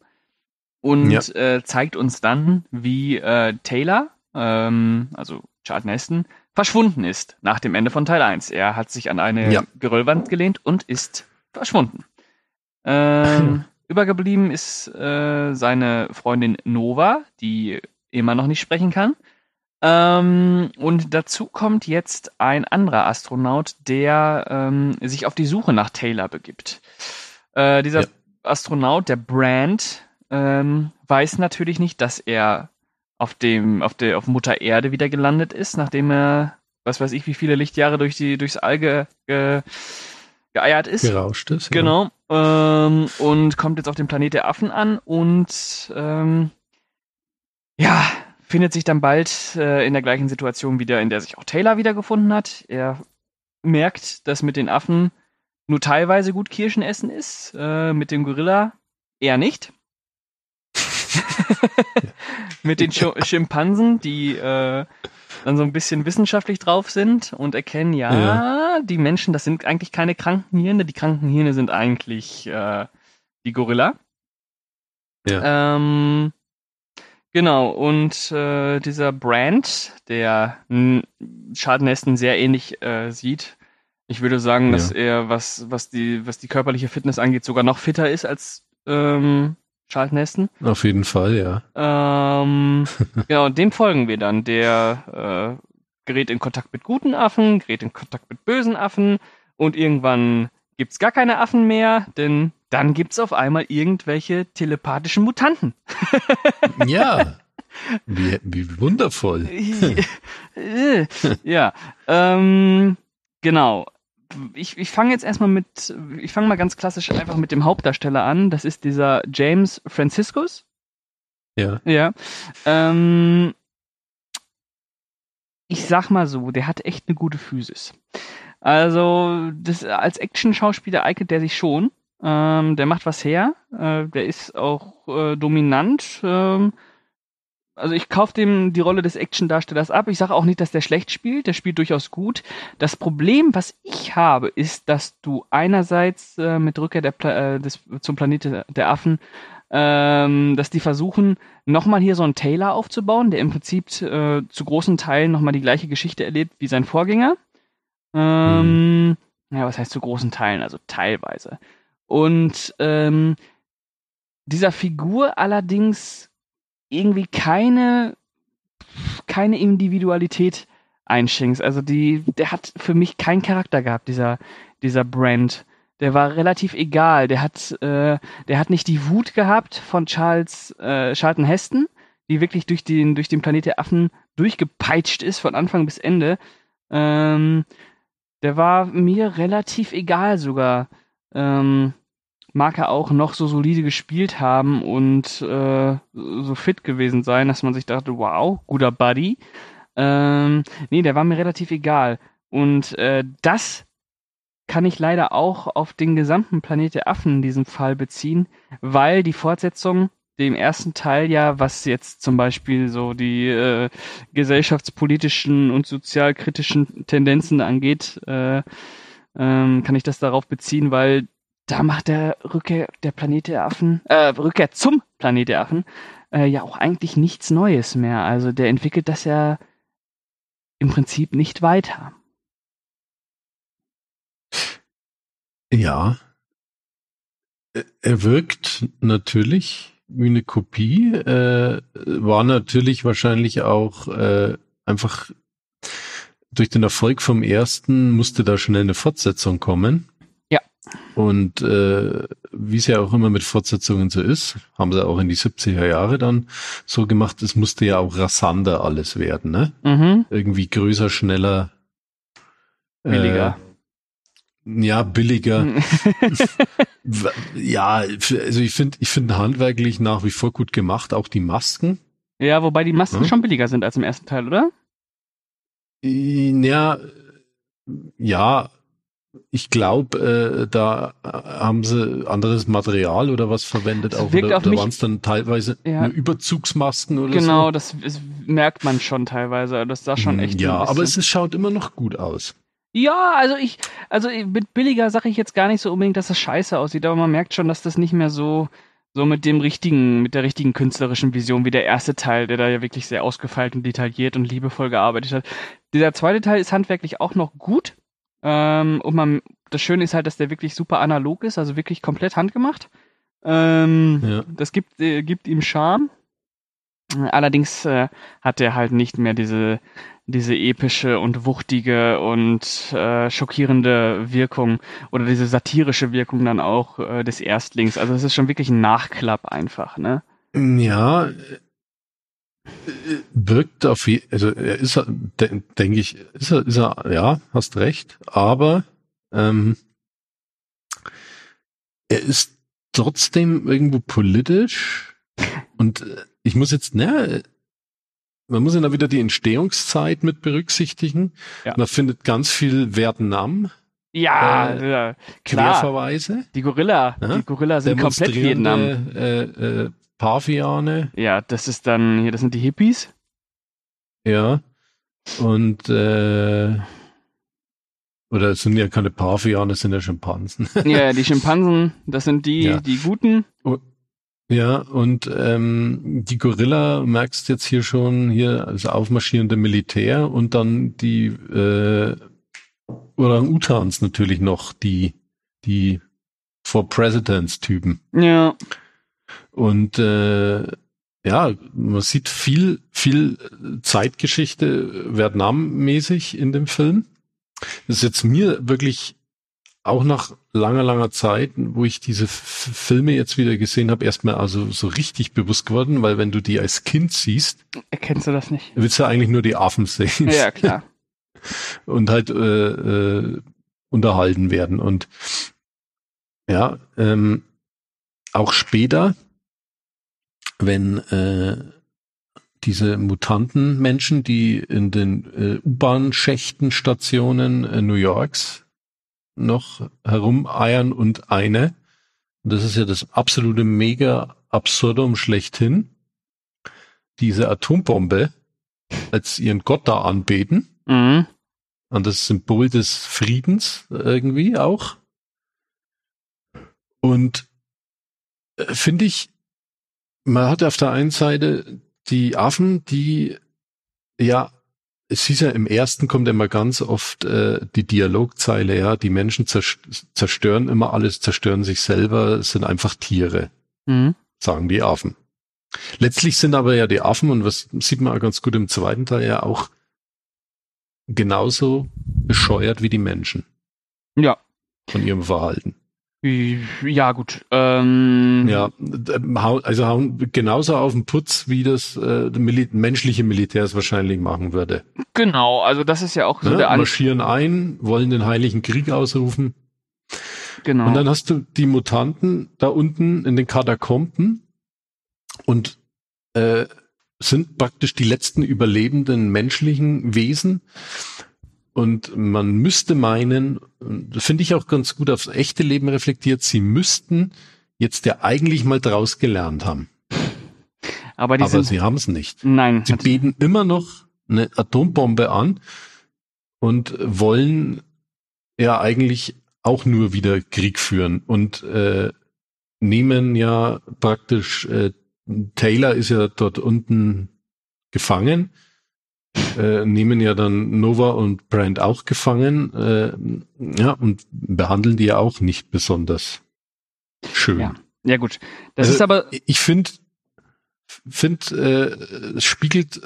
und Ja. äh, zeigt uns dann, wie äh, Taylor, ähm, also Charlton Heston, verschwunden ist nach dem Ende von Teil 1. Er hat sich an eine Ja. Geröllwand gelehnt und ist verschwunden. Ähm, übergeblieben ist äh, seine Freundin Nova, die immer noch nicht sprechen kann. Ähm, und dazu kommt jetzt ein anderer Astronaut, der ähm, sich auf die Suche nach Taylor begibt. Äh, dieser Ja. Astronaut, der Brand, ähm, weiß natürlich nicht, dass er auf dem, auf der, auf Mutter Erde wieder gelandet ist, nachdem er, was weiß ich, wie viele Lichtjahre durch die, durchs All ge, ge, geeiert ist. Gerauscht ist. ja. Genau. Ähm, und kommt jetzt auf dem Planet der Affen an und ähm, ja, findet sich dann bald äh, in der gleichen Situation wieder, in der sich auch Taylor wiedergefunden hat. Er merkt, dass mit den Affen nur teilweise gut Kirschen essen ist, äh, mit dem Gorilla eher nicht. mit den Sch Schimpansen, die äh, dann so ein bisschen wissenschaftlich drauf sind und erkennen, ja, Ja. die Menschen, das sind eigentlich keine kranken Hirne, die kranken Hirne sind eigentlich äh, die Gorilla. Ja. Ähm, genau, und äh, dieser Brand, der mh, Schadenästen sehr ähnlich äh, sieht, ich würde sagen, dass Ja. er, was, was, die, was die körperliche Fitness angeht, sogar noch fitter ist als ähm, Charlton Heston. Auf jeden Fall, ja. Ähm, genau, dem folgen wir dann. Der äh, gerät in Kontakt mit guten Affen, gerät in Kontakt mit bösen Affen und irgendwann gibt's gar keine Affen mehr, denn dann gibt's auf einmal irgendwelche telepathischen Mutanten. Ja. Wie, wie wundervoll. Ja, ähm, genau. Ich, ich fange jetzt erstmal mit, ich fange mal ganz klassisch einfach mit dem Hauptdarsteller an. Das ist dieser James Franciscus. Ja. Ja. Ähm, ich sag mal so, der hat echt eine gute Physis. Also, das, als Action-Schauspieler eignet der sich schon. Ähm, der macht was her. Äh, der ist auch äh, dominant. Ähm, also ich kaufe dem die Rolle des Action-Darstellers ab. Ich sage auch nicht, dass der schlecht spielt. Der spielt durchaus gut. Das Problem, was ich habe, ist, dass du einerseits äh, mit Rückkehr der Pla äh, des, zum Planeten der Affen ähm, dass die versuchen, nochmal hier so einen Taylor aufzubauen, der im Prinzip äh, zu großen Teilen nochmal die gleiche Geschichte erlebt wie sein Vorgänger. Ähm, Ja, was heißt zu großen Teilen? Also teilweise. Und ähm, dieser Figur allerdings irgendwie keine, keine Individualität einschenkst. Also die, der hat für mich keinen Charakter gehabt, dieser, dieser Brand. Der war relativ egal. Der hat, äh, der hat nicht die Wut gehabt von Charles äh, Charlton Heston, die wirklich durch den, durch den Planet der Affen durchgepeitscht ist von Anfang bis Ende. Ähm, der war mir relativ egal sogar. Ähm, mag er auch noch so solide gespielt haben und äh, so fit gewesen sein, dass man sich dachte, wow, guter Buddy. Ähm, nee, der war mir relativ egal. Und äh, das kann ich leider auch auf den gesamten Planet der Affen in diesem Fall beziehen, weil die Fortsetzung dem ersten Teil ja, was jetzt zum Beispiel so die äh, gesellschaftspolitischen und sozialkritischen Tendenzen angeht, äh, ähm, kann ich das darauf beziehen, weil da macht der Rückkehr der Planet der Affen, äh, Rückkehr zum Planet der Affen, äh, ja auch eigentlich nichts Neues mehr. Also der entwickelt das ja im Prinzip nicht weiter. Ja. Er wirkt natürlich eine Kopie, äh, war natürlich wahrscheinlich auch äh, einfach durch den Erfolg vom ersten musste da schnell eine Fortsetzung kommen. Ja. Und äh, wie es ja auch immer mit Fortsetzungen so ist, haben sie auch in die 70er Jahre dann so gemacht, es musste ja auch rasanter alles werden, ne? Mhm. Irgendwie größer, schneller, Billiger. Äh, ja, billiger. W- Ja, also ich finde, ich finde handwerklich nach wie vor gut gemacht, auch die Masken. ja, wobei die Masken Hm? schon billiger sind als im ersten Teil, oder? Ja, ja, ich glaube, äh, da haben sie anderes Material oder was verwendet Es auch. wirkt Oder, auf oder waren es dann teilweise Ja. Überzugsmasken oder Genau, so? das, das merkt man schon teilweise. Das sah schon Hm, echt. Ja, aber es ist, schaut immer noch gut aus. Ja, also ich, also mit billiger sage ich jetzt gar nicht so unbedingt, dass das scheiße aussieht, aber man merkt schon, dass das nicht mehr so, so mit dem richtigen, mit der richtigen künstlerischen Vision wie der erste Teil, der da ja wirklich sehr ausgefeilt und detailliert und liebevoll gearbeitet hat. Dieser zweite Teil ist handwerklich auch noch gut. Ähm, und man, das Schöne ist halt, dass der wirklich super analog ist, also wirklich komplett handgemacht. Ähm, ja. Das gibt, äh, gibt ihm Charme. Allerdings äh, hat er halt nicht mehr diese, diese epische und wuchtige und äh, schockierende Wirkung oder diese satirische Wirkung dann auch äh, des Erstlings. Also es ist schon wirklich ein Nachklapp einfach, ne? Ja, wirkt auf je, also er ist de, denke ich, ist er, ist er, ja, hast recht, aber ähm, er ist trotzdem irgendwo politisch und äh, ich muss jetzt, ne, man muss ja da wieder die Entstehungszeit mit berücksichtigen. Ja. Man findet ganz viel Vietnam. Ja, äh, ja klar. Querverweise. Die Gorilla, ja? die Gorilla sind komplett Vietnam. Äh, äh, Paviane. Ja, das ist dann hier, das sind die Hippies. Ja. Und äh, oder es sind ja keine Paviane, es sind ja Schimpansen. ja, die Schimpansen, das sind die, ja. die Guten. Ja, und ähm, die Gorilla merkst jetzt hier schon, hier also aufmarschierende Militär und dann die äh, Orang-Utans natürlich noch, die, die For Presidents-Typen. Ja. Und äh, ja, man sieht viel, viel Zeitgeschichte Vietnam-mäßig in dem Film. Das ist jetzt mir wirklich auch nach langer, langer Zeit, wo ich diese Filme jetzt wieder gesehen habe, erstmal also so richtig bewusst geworden, weil wenn du die als Kind siehst, erkennst du das nicht. Willst du eigentlich nur die Affen sehen. Ja, klar. und halt äh, äh, unterhalten werden. Und ja, ähm, auch später, wenn äh, diese Mutanten-Menschen, die in den äh, U-Bahn-Schächten-Stationen äh, New Yorks noch herumeiern und eine, und das ist ja das absolute mega Absurdum schlechthin, diese Atombombe als ihren Gott da anbeten. Mhm. Und das Symbol des Friedens irgendwie auch. Und äh, finde ich, man hat auf der einen Seite die Affen, die ja es hieß ja im ersten kommt immer ganz oft äh, die Dialogzeile, ja, die Menschen zerstören immer alles, zerstören sich selber, sind einfach Tiere, mhm. sagen die Affen. Letztlich sind aber ja die Affen, und was sieht man auch ganz gut im zweiten Teil ja auch genauso bescheuert wie die Menschen. Ja. Von ihrem Verhalten. Ja, gut. Ähm, ja, also hauen genauso auf den Putz, wie das äh, Mil menschliche Militär es wahrscheinlich machen würde. Genau, also das ist ja auch so ja, der An Marschieren ein, wollen den Heiligen Krieg ausrufen. Genau. Und dann hast du die Mutanten da unten in den Katakomben und äh, sind praktisch die letzten überlebenden menschlichen Wesen. Und man müsste meinen, das finde ich auch ganz gut aufs echte Leben reflektiert, sie müssten jetzt ja eigentlich mal draus gelernt haben. Aber, die Aber sind, sie haben es nicht. Nein. Sie beten immer noch eine Atombombe an und wollen ja eigentlich auch nur wieder Krieg führen und äh, nehmen ja praktisch, äh, Taylor ist ja dort unten gefangen äh, nehmen ja dann Nova und Brand auch gefangen, äh, ja, und behandeln die ja auch nicht besonders schön. Ja, ja gut. Das also, ist aber. Ich finde, find, äh, es spiegelt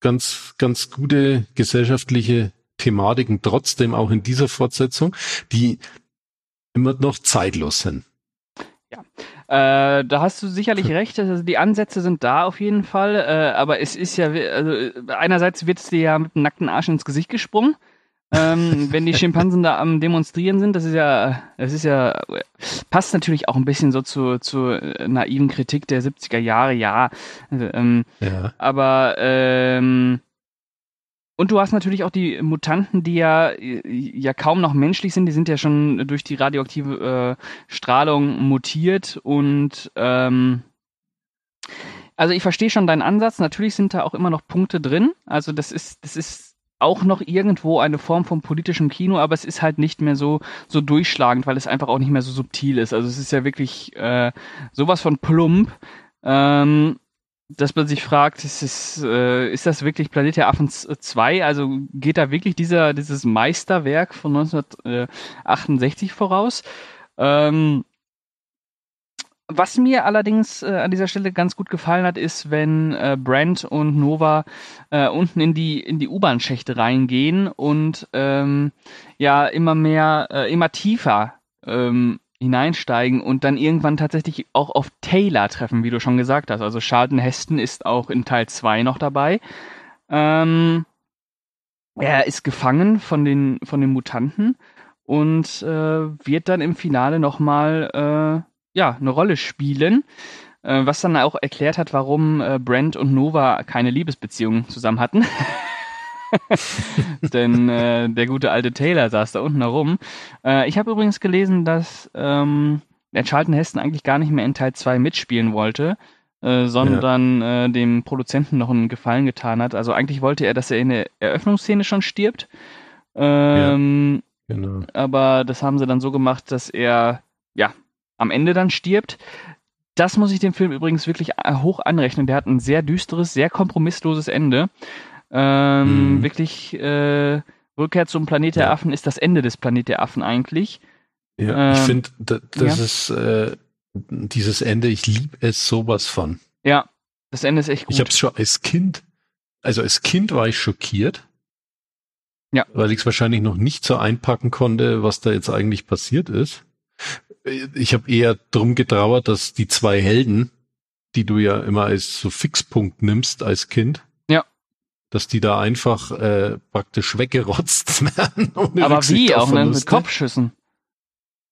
ganz, ganz gute gesellschaftliche Thematiken trotzdem auch in dieser Fortsetzung, die immer noch zeitlos sind. Ja, äh, da hast du sicherlich recht. Also die Ansätze sind da auf jeden Fall. Äh, aber es ist ja, also einerseits wird es dir ja mit dem nackten Arsch ins Gesicht gesprungen. ähm, wenn die Schimpansen da am Demonstrieren sind, das ist ja, das ist ja, passt natürlich auch ein bisschen so zu, zur naiven Kritik der 70er Jahre, ja. Also, ähm, ja. Aber ähm, und du hast natürlich auch die Mutanten, die ja, ja kaum noch menschlich sind, die sind ja schon durch die radioaktive äh, Strahlung mutiert und ähm, also ich verstehe schon deinen Ansatz. Natürlich sind da auch immer noch Punkte drin. Also das ist, das ist auch noch irgendwo eine Form von politischem Kino, aber es ist halt nicht mehr so so durchschlagend, weil es einfach auch nicht mehr so subtil ist. Also es ist ja wirklich äh, sowas von plump, ähm, dass man sich fragt, ist, es, äh, ist das wirklich Planet der Affen 2? Also geht da wirklich dieser dieses Meisterwerk von 1968 voraus? Ähm, was mir allerdings äh, an dieser Stelle ganz gut gefallen hat, ist, wenn äh, Brent und Nova äh, unten in die in die U-Bahn-Schächte reingehen und ähm, ja immer mehr, äh, immer tiefer ähm, hineinsteigen und dann irgendwann tatsächlich auch auf Taylor treffen, wie du schon gesagt hast. Also Charlton Heston ist auch in Teil 2 noch dabei. Ähm, er ist gefangen von den von den Mutanten und äh, wird dann im Finale nochmal äh, ja, eine Rolle spielen, äh, was dann auch erklärt hat, warum äh, Brent und Nova keine Liebesbeziehung zusammen hatten. Denn äh, der gute alte Taylor saß da unten herum. Äh, ich habe übrigens gelesen, dass ähm, der Charlton Heston eigentlich gar nicht mehr in Teil 2 mitspielen wollte, äh, sondern ja. äh, dem Produzenten noch einen Gefallen getan hat. Also eigentlich wollte er, dass er in der Eröffnungsszene schon stirbt. Ähm, ja, genau. Aber das haben sie dann so gemacht, dass er ja am Ende dann stirbt. Das muss ich dem Film übrigens wirklich äh, hoch anrechnen. Der hat ein sehr düsteres, sehr kompromissloses Ende. Ähm, mhm. Wirklich äh, Rückkehr zum Planet der ja. Affen ist das Ende des Planet der Affen eigentlich. Ja, ähm, ich finde, da, das ja. ist äh, dieses Ende, ich liebe es sowas von. Ja, das Ende ist echt gut. Ich habe es schon als Kind, also als Kind war ich schockiert. Ja. Weil ich es wahrscheinlich noch nicht so einpacken konnte, was da jetzt eigentlich passiert ist ich habe eher drum getrauert, dass die zwei Helden, die du ja immer als so Fixpunkt nimmst als Kind. Dass die da einfach äh, praktisch weggerotzt werden. Aber wie auch ne? mit Kopfschüssen.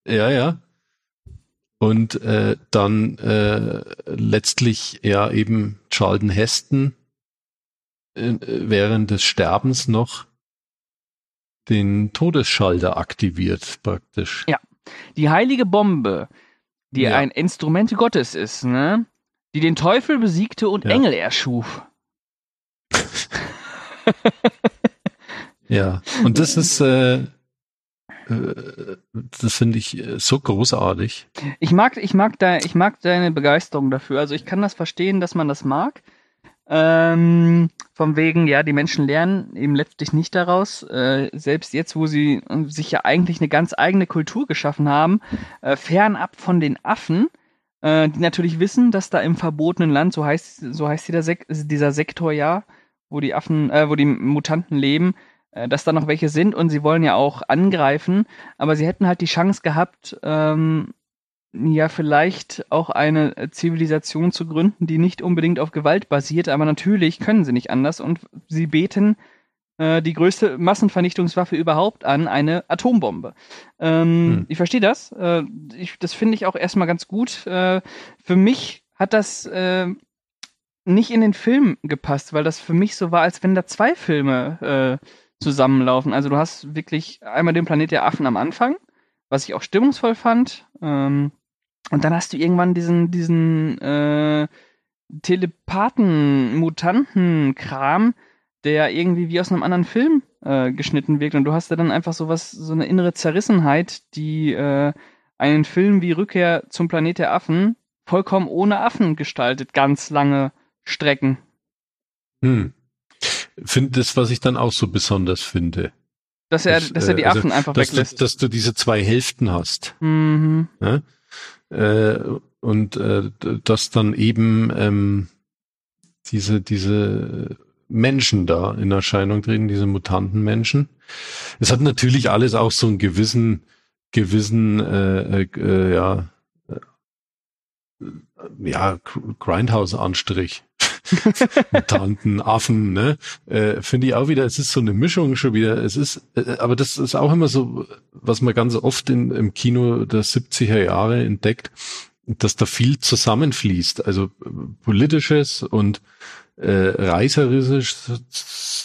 Ja, ja. Und äh, dann äh, letztlich ja eben Charlton Heston äh, während des Sterbens noch den Todesschalter aktiviert praktisch. Ja die heilige Bombe, die ja. ein Instrument Gottes ist, ne? Die den Teufel besiegte und ja. Engel erschuf. ja, und das ist, äh, äh das finde ich äh, so großartig. Ich mag, ich mag da, ich mag deine Begeisterung dafür. Also ich kann das verstehen, dass man das mag. Ähm, von wegen, ja, die Menschen lernen eben letztlich nicht daraus. Äh, selbst jetzt, wo sie äh, sich ja eigentlich eine ganz eigene Kultur geschaffen haben, äh, fernab von den Affen, äh, die natürlich wissen, dass da im verbotenen Land, so heißt, so heißt dieser, Sek dieser Sektor ja, wo die Affen, äh, wo die Mutanten leben, äh, dass da noch welche sind und sie wollen ja auch angreifen, aber sie hätten halt die Chance gehabt, ähm, ja vielleicht auch eine Zivilisation zu gründen, die nicht unbedingt auf Gewalt basiert, aber natürlich können sie nicht anders und sie beten äh, die größte Massenvernichtungswaffe überhaupt an, eine Atombombe. Ähm, hm. Ich verstehe das. Äh, ich, das finde ich auch erstmal ganz gut. Äh, für mich hat das äh, nicht in den Film gepasst, weil das für mich so war, als wenn da zwei Filme äh, zusammenlaufen. Also du hast wirklich einmal den Planet der Affen am Anfang, was ich auch stimmungsvoll fand. Ähm, und dann hast du irgendwann diesen, diesen äh, Telepathen-Mutanten-Kram, der irgendwie wie aus einem anderen Film äh, geschnitten wirkt. Und du hast da dann einfach so was, so eine innere Zerrissenheit, die äh, einen Film wie Rückkehr zum Planet der Affen vollkommen ohne Affen gestaltet, ganz lange Strecken. Hm. Finde das, was ich dann auch so besonders finde. Dass er, dass, dass er die äh, also, Affen einfach dass weglässt. Du, dass du diese zwei Hälften hast. Mhm. Ja? äh, und äh, dass dann eben ähm, diese diese Menschen da in Erscheinung treten, diese Mutantenmenschen. Es hat natürlich alles auch so einen gewissen gewissen äh, äh, äh ja äh, ja Grindhouse-Anstrich. Mutanten, Affen, ne? Äh, Finde ich auch wieder, es ist so eine Mischung schon wieder. Es ist, äh, aber das ist auch immer so, was man ganz oft in, im Kino der 70er Jahre entdeckt, dass da viel zusammenfließt. Also äh, politisches und äh, reißerisches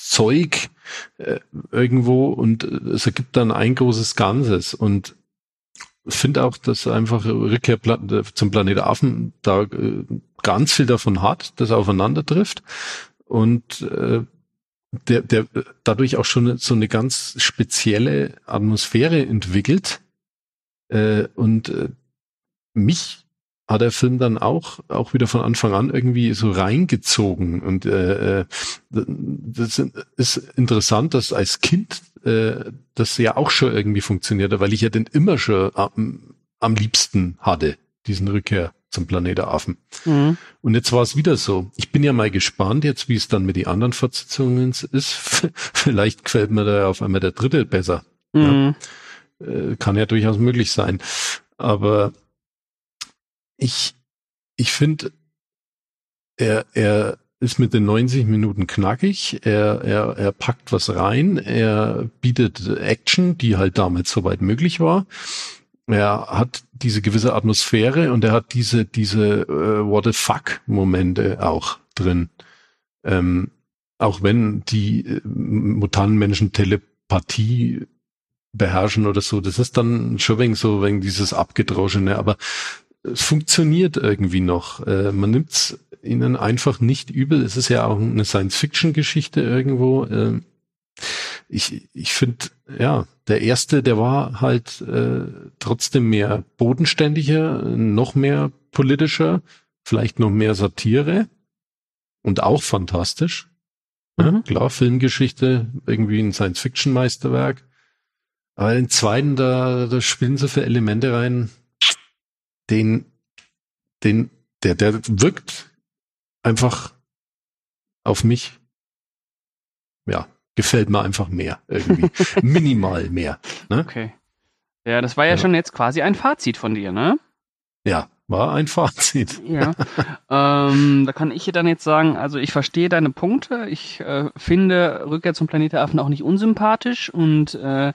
Zeug äh, irgendwo und es ergibt dann ein großes Ganzes. Und finde auch, dass einfach Rückkehr zum Planet Affen da äh, ganz viel davon hat, das aufeinander trifft. Und äh, der, der dadurch auch schon so eine ganz spezielle Atmosphäre entwickelt. Äh, und äh, mich hat der Film dann auch, auch wieder von Anfang an irgendwie so reingezogen. Und äh, äh das ist interessant, dass als Kind äh, das ja auch schon irgendwie funktioniert, weil ich ja den immer schon am, am liebsten hatte, diesen Rückkehr zum Planet Affen. Mhm. Und jetzt war es wieder so. Ich bin ja mal gespannt jetzt, wie es dann mit den anderen Fortsetzungen ist. Vielleicht gefällt mir da auf einmal der dritte besser. Mhm. Ja. Äh, kann ja durchaus möglich sein. Aber ich, ich finde, er, er ist mit den 90 Minuten knackig, er, er, er packt was rein, er bietet Action, die halt damals soweit möglich war. Er hat diese gewisse Atmosphäre und er hat diese, diese äh, What the fuck Momente auch drin. Ähm, auch wenn die äh, Mutantenmenschen Telepathie beherrschen oder so, das ist dann schon wegen so wegen dieses abgedroschene, aber es funktioniert irgendwie noch. Äh, man nimmt es ihnen einfach nicht übel. Es ist ja auch eine Science-Fiction-Geschichte irgendwo. Äh, ich ich finde, ja, der erste, der war halt äh, trotzdem mehr bodenständiger, noch mehr politischer, vielleicht noch mehr Satire und auch fantastisch. Ja, mhm. klar, Filmgeschichte, irgendwie ein Science-Fiction-Meisterwerk. Aber den zweiten, da, da spielen so viele Elemente rein, den, den, der, der wirkt einfach auf mich, ja, gefällt mir einfach mehr irgendwie. Minimal mehr. Ne? Okay. Ja, das war ja, ja, schon jetzt quasi ein Fazit von dir, ne? Ja, war ein Fazit. Ja. ähm, da kann ich dann jetzt sagen, also ich verstehe deine Punkte. Ich äh, finde Rückkehr zum Planet Affen auch nicht unsympathisch und äh,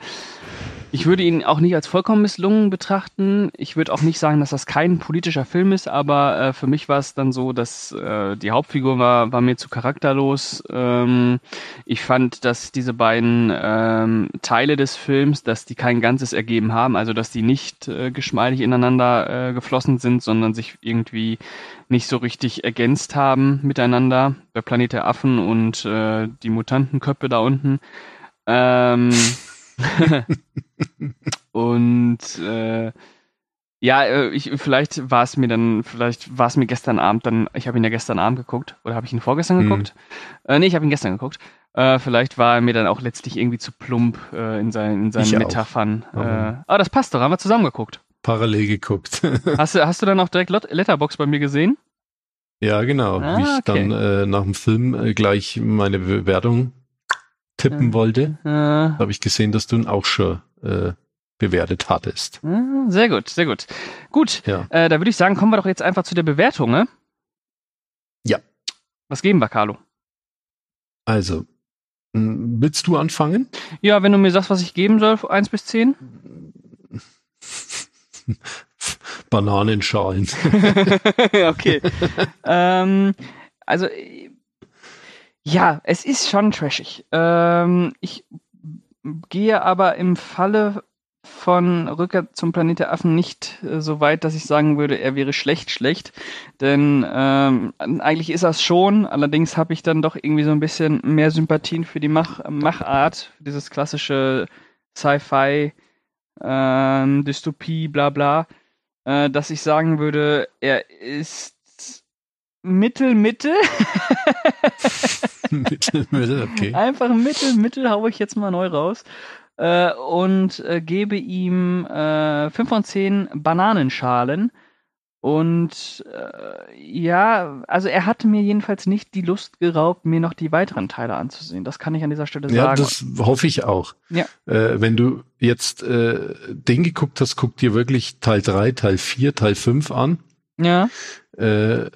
ich würde ihn auch nicht als vollkommen misslungen betrachten. Ich würde auch nicht sagen, dass das kein politischer Film ist, aber äh, für mich war es dann so, dass äh, die Hauptfigur war, war mir zu charakterlos. Ähm, ich fand, dass diese beiden ähm, Teile des Films, dass die kein Ganzes ergeben haben, also dass die nicht äh, geschmeidig ineinander äh, geflossen sind, sondern sich irgendwie nicht so richtig ergänzt haben miteinander. Der Planet der Affen und äh, die Mutantenköpfe da unten. Ähm, und äh, ja, äh, ich, vielleicht war es mir dann, vielleicht war es mir gestern Abend dann, ich habe ihn ja gestern Abend geguckt, oder habe ich ihn vorgestern mhm. geguckt? Äh, nee, ich habe ihn gestern geguckt. Äh, vielleicht war er mir dann auch letztlich irgendwie zu plump äh, in, sein, in seinen ich Metaphern. Äh, aber das passt doch, haben wir zusammen geguckt. Parallel geguckt. hast, du, hast du dann auch direkt Letterbox bei mir gesehen? Ja, genau. Ah, Wie ich okay. dann äh, nach dem Film äh, gleich meine Bewertung tippen wollte, ja. habe ich gesehen, dass du ihn auch schon äh, bewertet hattest. Sehr gut, sehr gut. Gut, ja. äh, da würde ich sagen, kommen wir doch jetzt einfach zu der Bewertung, ne? Ja. Was geben wir, Carlo? Also, willst du anfangen? Ja, wenn du mir sagst, was ich geben soll, 1 bis 10? Bananenschalen. okay. ähm, also ja, es ist schon trashig. Ähm, ich gehe aber im Falle von Rückkehr zum Planet der Affen nicht äh, so weit, dass ich sagen würde, er wäre schlecht, schlecht. Denn ähm, eigentlich ist er es schon. Allerdings habe ich dann doch irgendwie so ein bisschen mehr Sympathien für die Mach Machart, dieses klassische Sci-Fi, ähm, Dystopie, bla bla, äh, dass ich sagen würde, er ist Mittel, Mittel. Mittel, Mittel, okay. Einfach Mittel, Mittel hau ich jetzt mal neu raus. Äh, und äh, gebe ihm äh, 5 von 10 Bananenschalen. Und äh, ja, also er hat mir jedenfalls nicht die Lust geraubt, mir noch die weiteren Teile anzusehen. Das kann ich an dieser Stelle sagen. Ja, das hoffe ich auch. Ja. Äh, wenn du jetzt äh, den geguckt hast, guck dir wirklich Teil 3, Teil 4, Teil 5 an. Ja. Äh,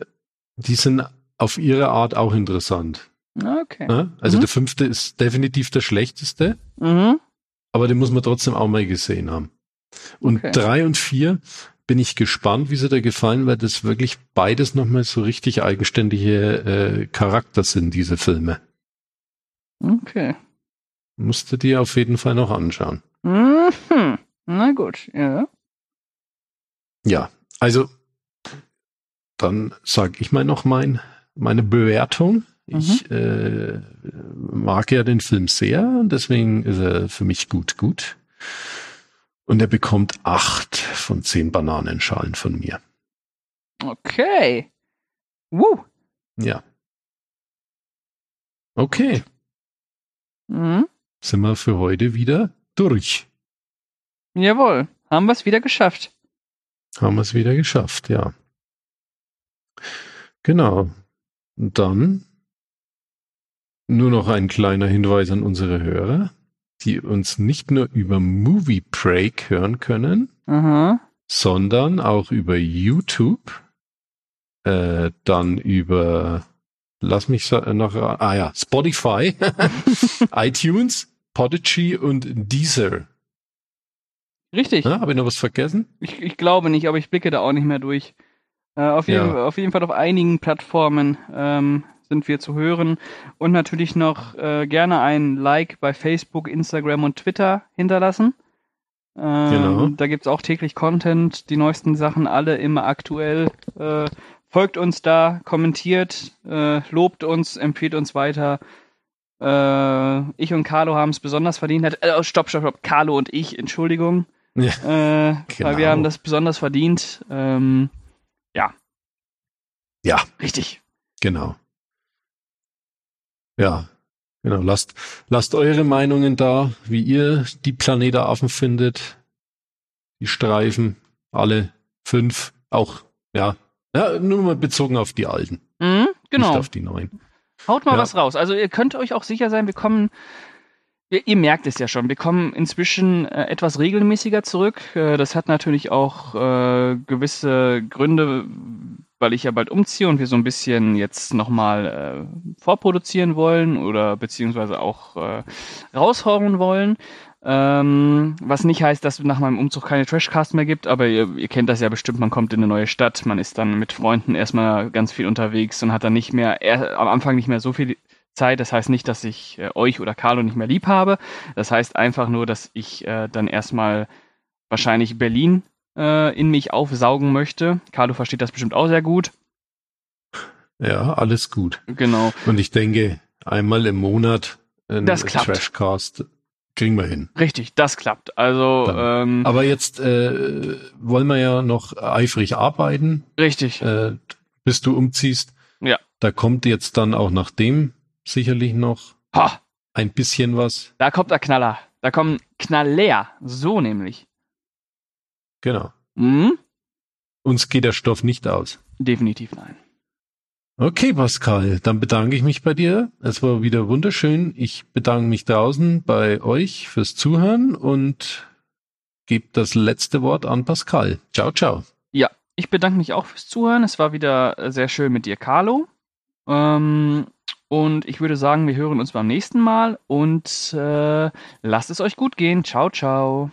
die sind auf ihre Art auch interessant. Okay. Ja? Also mhm. der fünfte ist definitiv der schlechteste, mhm. aber den muss man trotzdem auch mal gesehen haben. Und okay. drei und vier bin ich gespannt, wie sie da gefallen, weil das wirklich beides nochmal so richtig eigenständige äh, Charakter sind, diese Filme. Okay. Musst du dir auf jeden Fall noch anschauen. Mhm. Na gut, ja. Ja, also dann sage ich mal noch mein, meine Bewertung. Ich äh, mag ja den Film sehr und deswegen ist er für mich gut, gut. Und er bekommt acht von zehn Bananenschalen von mir. Okay. Woo. Ja. Okay, Mhm. sind wir für heute wieder durch. Jawohl. Haben wir es wieder geschafft. Haben wir es wieder geschafft, ja. Genau. Und dann nur noch ein kleiner Hinweis an unsere Hörer, die uns nicht nur über Movie Break hören können, Aha. sondern auch über YouTube, äh, dann über, lass mich noch, ah ja, Spotify, iTunes, Podigy und Deezer. Richtig. Ja, Habe ich noch was vergessen? Ich, ich glaube nicht, aber ich blicke da auch nicht mehr durch. Äh, auf, jeden, Ja. auf jeden Fall auf einigen Plattformen ähm, sind wir zu hören. Und natürlich noch äh, gerne ein Like bei Facebook, Instagram und Twitter hinterlassen. Ähm, Genau. Da gibt's auch täglich Content, die neuesten Sachen alle immer aktuell. Äh, folgt uns da, kommentiert, äh, lobt uns, empfiehlt uns weiter. Äh, ich und Carlo haben es besonders verdient. Hat, äh, stopp, stopp, stopp. Carlo und ich, Entschuldigung. Ja. Äh, Weil wir Genau. haben das besonders verdient. Ähm, ja. Ja. Richtig. Genau. Ja, genau. Lasst, lasst eure Meinungen da, wie ihr die Planetaffen findet. Die Streifen, alle fünf, auch, ja, ja, nur mal bezogen auf die alten, Mhm, genau. nicht auf die neuen. Haut mal Ja. was raus. Also ihr könnt euch auch sicher sein, wir kommen, ihr, ihr merkt es ja schon, wir kommen inzwischen äh, etwas regelmäßiger zurück. Äh, das hat natürlich auch äh, gewisse Gründe, weil ich ja bald umziehe und wir so ein bisschen jetzt nochmal äh, vorproduzieren wollen oder beziehungsweise auch äh, raushauen wollen. Ähm, was nicht heißt, dass es nach meinem Umzug keine Trashcast mehr gibt, aber ihr, ihr kennt das ja bestimmt, man kommt in eine neue Stadt, man ist dann mit Freunden erstmal ganz viel unterwegs und hat dann nicht mehr, er, am Anfang nicht mehr so viel Zeit. Das heißt nicht, dass ich äh, euch oder Carlo nicht mehr lieb habe. Das heißt einfach nur, dass ich äh, dann erstmal wahrscheinlich Berlin äh, in mich aufsaugen möchte. Carlo versteht das bestimmt auch sehr gut. Ja, alles gut. Genau. Und ich denke, einmal im Monat ein. Trashcast kriegen wir hin. Richtig, das klappt. Also, ähm, Aber jetzt äh, wollen wir ja noch eifrig arbeiten. richtig. äh, bis du umziehst. Ja. Da kommt jetzt dann auch nach dem sicherlich noch Ha, ein bisschen was. da kommt der Knaller. Da kommen Knaller. So nämlich. Genau. Hm? Uns geht der Stoff nicht aus. Definitiv nein. Okay, Pascal, dann bedanke ich mich bei dir. Es war wieder wunderschön. Ich bedanke mich draußen bei euch fürs Zuhören und gebe das letzte Wort an Pascal. Ciao, ciao. Ja, ich bedanke mich auch fürs Zuhören. Es war wieder sehr schön mit dir, Carlo. Ähm, und ich würde sagen, wir hören uns beim nächsten Mal und äh, lasst es euch gut gehen. Ciao, ciao.